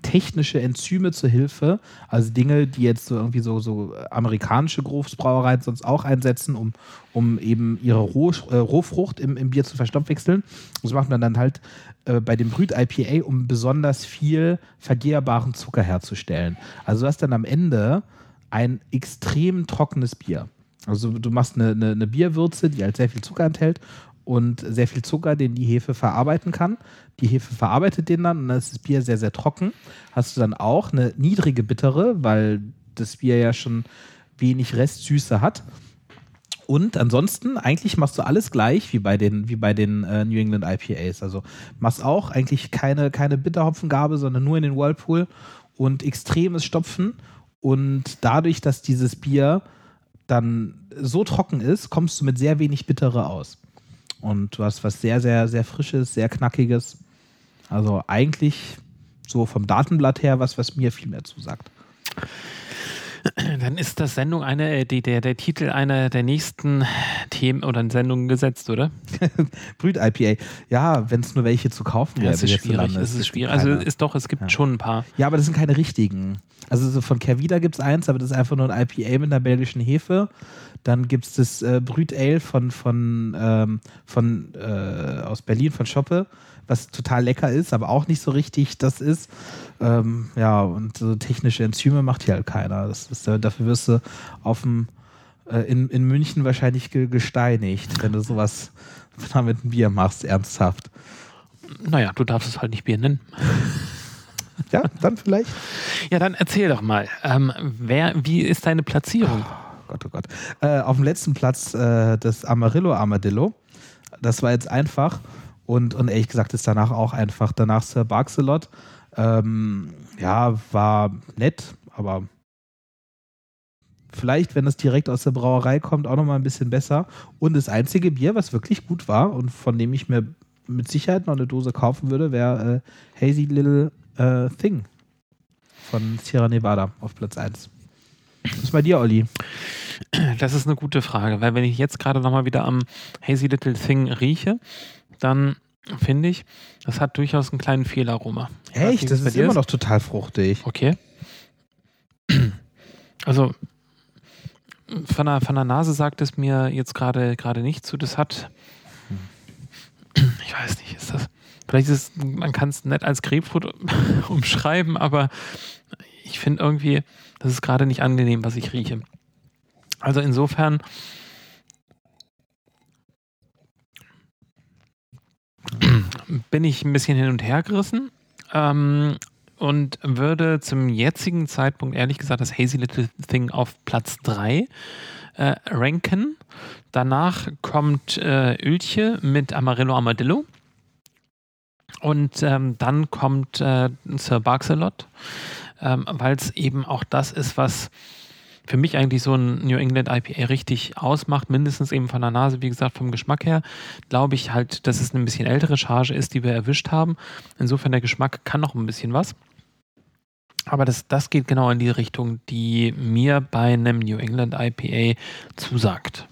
Speaker 3: technische Enzyme zur Hilfe, also Dinge, die jetzt so irgendwie so, so amerikanische Großbrauereien sonst auch einsetzen, um, um eben ihre Roh, äh, Rohfrucht im, im Bier zu verstoffwechseln. Das macht man dann halt äh, bei dem Brüt-IPA, um besonders viel vergehrbaren Zucker herzustellen. Also du hast dann am Ende ein extrem trockenes Bier. Also du machst eine, eine, eine Bierwürze, die halt sehr viel Zucker enthält und sehr viel Zucker, den die Hefe verarbeiten kann. Die Hefe verarbeitet den dann und dann ist das Bier sehr, sehr trocken. Hast du dann auch eine niedrige Bittere, weil das Bier ja schon wenig Restsüße hat. Und ansonsten, eigentlich machst du alles gleich wie bei den, wie bei den äh, New England IPAs. Also machst auch eigentlich keine, keine Bitterhopfengabe, sondern nur in den Whirlpool und extremes Stopfen. Und dadurch, dass dieses Bier dann so trocken ist, kommst du mit sehr wenig Bittere aus. Und du hast was sehr, sehr, sehr Frisches, sehr Knackiges. Also eigentlich so vom Datenblatt her was, was mir viel mehr zusagt.
Speaker 1: Dann ist das Sendung eine, äh, die, der, der Titel einer der nächsten Themen oder Sendungen gesetzt, oder? <laughs>
Speaker 3: Brüt-IPA. Ja, wenn es nur welche zu kaufen
Speaker 1: ja,
Speaker 3: wäre.
Speaker 1: es ist schwierig. Es ist schwierig. Also ist doch, es gibt
Speaker 3: Ja.
Speaker 1: schon ein paar.
Speaker 3: Ja, aber das sind keine richtigen. Also so von Kervida gibt es eins, aber das ist einfach nur ein IPA mit einer belgischen Hefe. Dann gibt es das äh, Brüt Ale von, von, ähm, von äh, aus Berlin, von Schoppe, was total lecker ist, aber auch nicht so richtig das ist. Ähm, ja, und so technische Enzyme macht hier halt keiner. Das ist, äh, dafür wirst du auf dem äh, in, in München wahrscheinlich ge gesteinigt, wenn du sowas <laughs> mit einem Bier machst, ernsthaft.
Speaker 1: Naja, du darfst es halt nicht Bier nennen.
Speaker 3: Ja, dann vielleicht.
Speaker 1: Ja, dann erzähl doch mal. Ähm, wer, wie ist deine Platzierung?
Speaker 3: Gott, oh Gott. Äh, auf dem letzten Platz äh, das Amarillo Armadillo. Das war jetzt einfach und, und ehrlich gesagt ist danach auch einfach. Danach Sir Barcelot. Ähm, ja, war nett, aber vielleicht, wenn es direkt aus der Brauerei kommt, auch nochmal ein bisschen besser. Und das einzige Bier, was wirklich gut war und von dem ich mir mit Sicherheit noch eine Dose kaufen würde, wäre äh, Hazy Little äh, Thing von Sierra Nevada auf Platz 1. Was ist bei dir, Olli?
Speaker 1: Das ist eine gute Frage, weil wenn ich jetzt gerade nochmal wieder am Hazy Little Thing rieche, dann finde ich, das hat durchaus einen kleinen Fehlaroma. Nicht,
Speaker 3: Echt? Das ist immer noch total fruchtig.
Speaker 1: Okay. <clears throat> Also von der, von der Nase sagt es mir jetzt gerade gerade nicht zu. Das hat, ich weiß nicht, ist das, vielleicht ist es, man kann es nicht als Grapefruit <laughs> umschreiben, aber ich finde irgendwie, das ist gerade nicht angenehm, was ich rieche. Also insofern, bin ich ein bisschen hin und her gerissen. Ähm, und würde zum jetzigen Zeitpunkt ehrlich gesagt das Hazy Little Thing auf Platz 3 äh, ranken. Danach kommt äh, Ölche mit Amarillo Armadillo. Und ähm, dann kommt äh, Sir Barcelot, ähm, weil es eben auch das ist, was für mich eigentlich so ein New England IPA richtig ausmacht, mindestens eben von der Nase, wie gesagt, vom Geschmack her, glaube ich halt, dass es eine bisschen ältere Charge ist, die wir erwischt haben. Insofern der Geschmack kann noch ein bisschen was. Aber das, das geht genau in die Richtung, die mir bei einem New England IPA zusagt.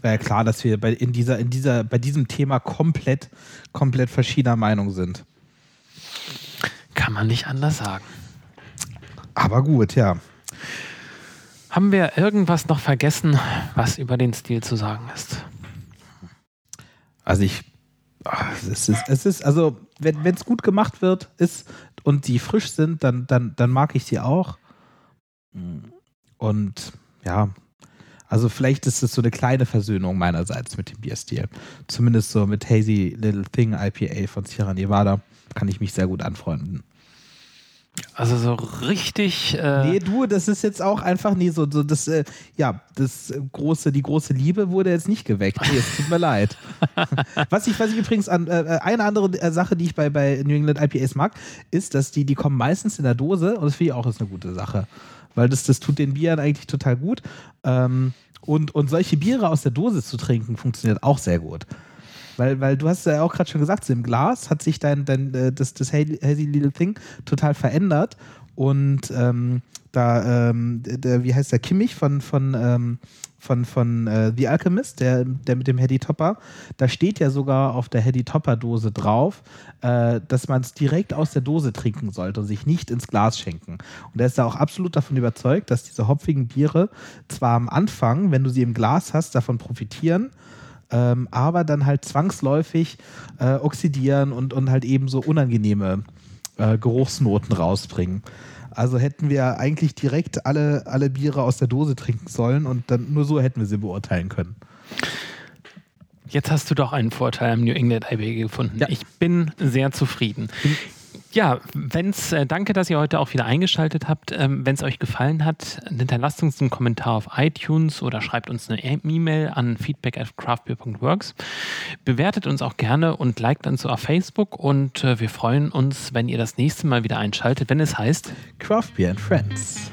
Speaker 3: War ja klar, dass wir bei, in dieser, in dieser, bei diesem Thema komplett, komplett verschiedener Meinung sind.
Speaker 1: Kann man nicht anders sagen.
Speaker 3: Aber gut, ja.
Speaker 1: Haben wir irgendwas noch vergessen, was über den Stil zu sagen ist?
Speaker 3: Also ich, ah, es ist, es ist, also wenn es gut gemacht wird, ist und die frisch sind, dann, dann, dann mag ich sie auch. Und ja, also vielleicht ist es so eine kleine Versöhnung meinerseits mit dem Bierstil. Zumindest so mit Hazy Little Thing IPA von Sierra Nevada kann ich mich sehr gut anfreunden.
Speaker 1: Also so richtig. Äh,
Speaker 3: Nee, du, das ist jetzt auch einfach nie so, so das, äh, ja, das äh, große, die große Liebe wurde jetzt nicht geweckt. Nee, es tut mir leid. <laughs> Was ich, was ich übrigens an, äh, eine andere äh, Sache, die ich bei, bei New England IPAs mag, ist, dass die, die kommen meistens in der Dose und das finde ich auch ist eine gute Sache. Weil das, das tut den Bieren eigentlich total gut. Ähm, und, und solche Biere aus der Dose zu trinken, funktioniert auch sehr gut. Weil, weil du hast ja auch gerade schon gesagt, so im Glas hat sich dein, dein äh, das, das Hazy Little Thing total verändert. Und ähm, da, ähm, der, wie heißt der, Kimmich von, von, ähm, von, von äh, The Alchemist, der, der mit dem Hedy Topper, da steht ja sogar auf der Hedy Topper Dose drauf, äh, dass man es direkt aus der Dose trinken sollte und sich nicht ins Glas schenken. Und er ist da auch absolut davon überzeugt, dass diese hopfigen Biere zwar am Anfang, wenn du sie im Glas hast, davon profitieren, ähm, aber dann halt zwangsläufig äh, oxidieren und, und halt eben so unangenehme äh, Geruchsnoten rausbringen. Also hätten wir eigentlich direkt alle, alle Biere aus der Dose trinken sollen und dann nur so hätten wir sie beurteilen können.
Speaker 1: Jetzt hast du doch einen Vorteil am New England IPA gefunden.
Speaker 3: Ja.
Speaker 1: Ich bin sehr zufrieden. Ja, wenn's, äh, danke, dass ihr heute auch wieder eingeschaltet habt. Ähm, Wenn es euch gefallen hat, hinterlasst uns einen Kommentar auf iTunes oder schreibt uns eine E-Mail an feedback at craftbeer.works. Bewertet uns auch gerne und liked uns auf Facebook und äh, wir freuen uns, wenn ihr das nächste Mal wieder einschaltet, wenn es heißt
Speaker 3: Craft Beer and Friends.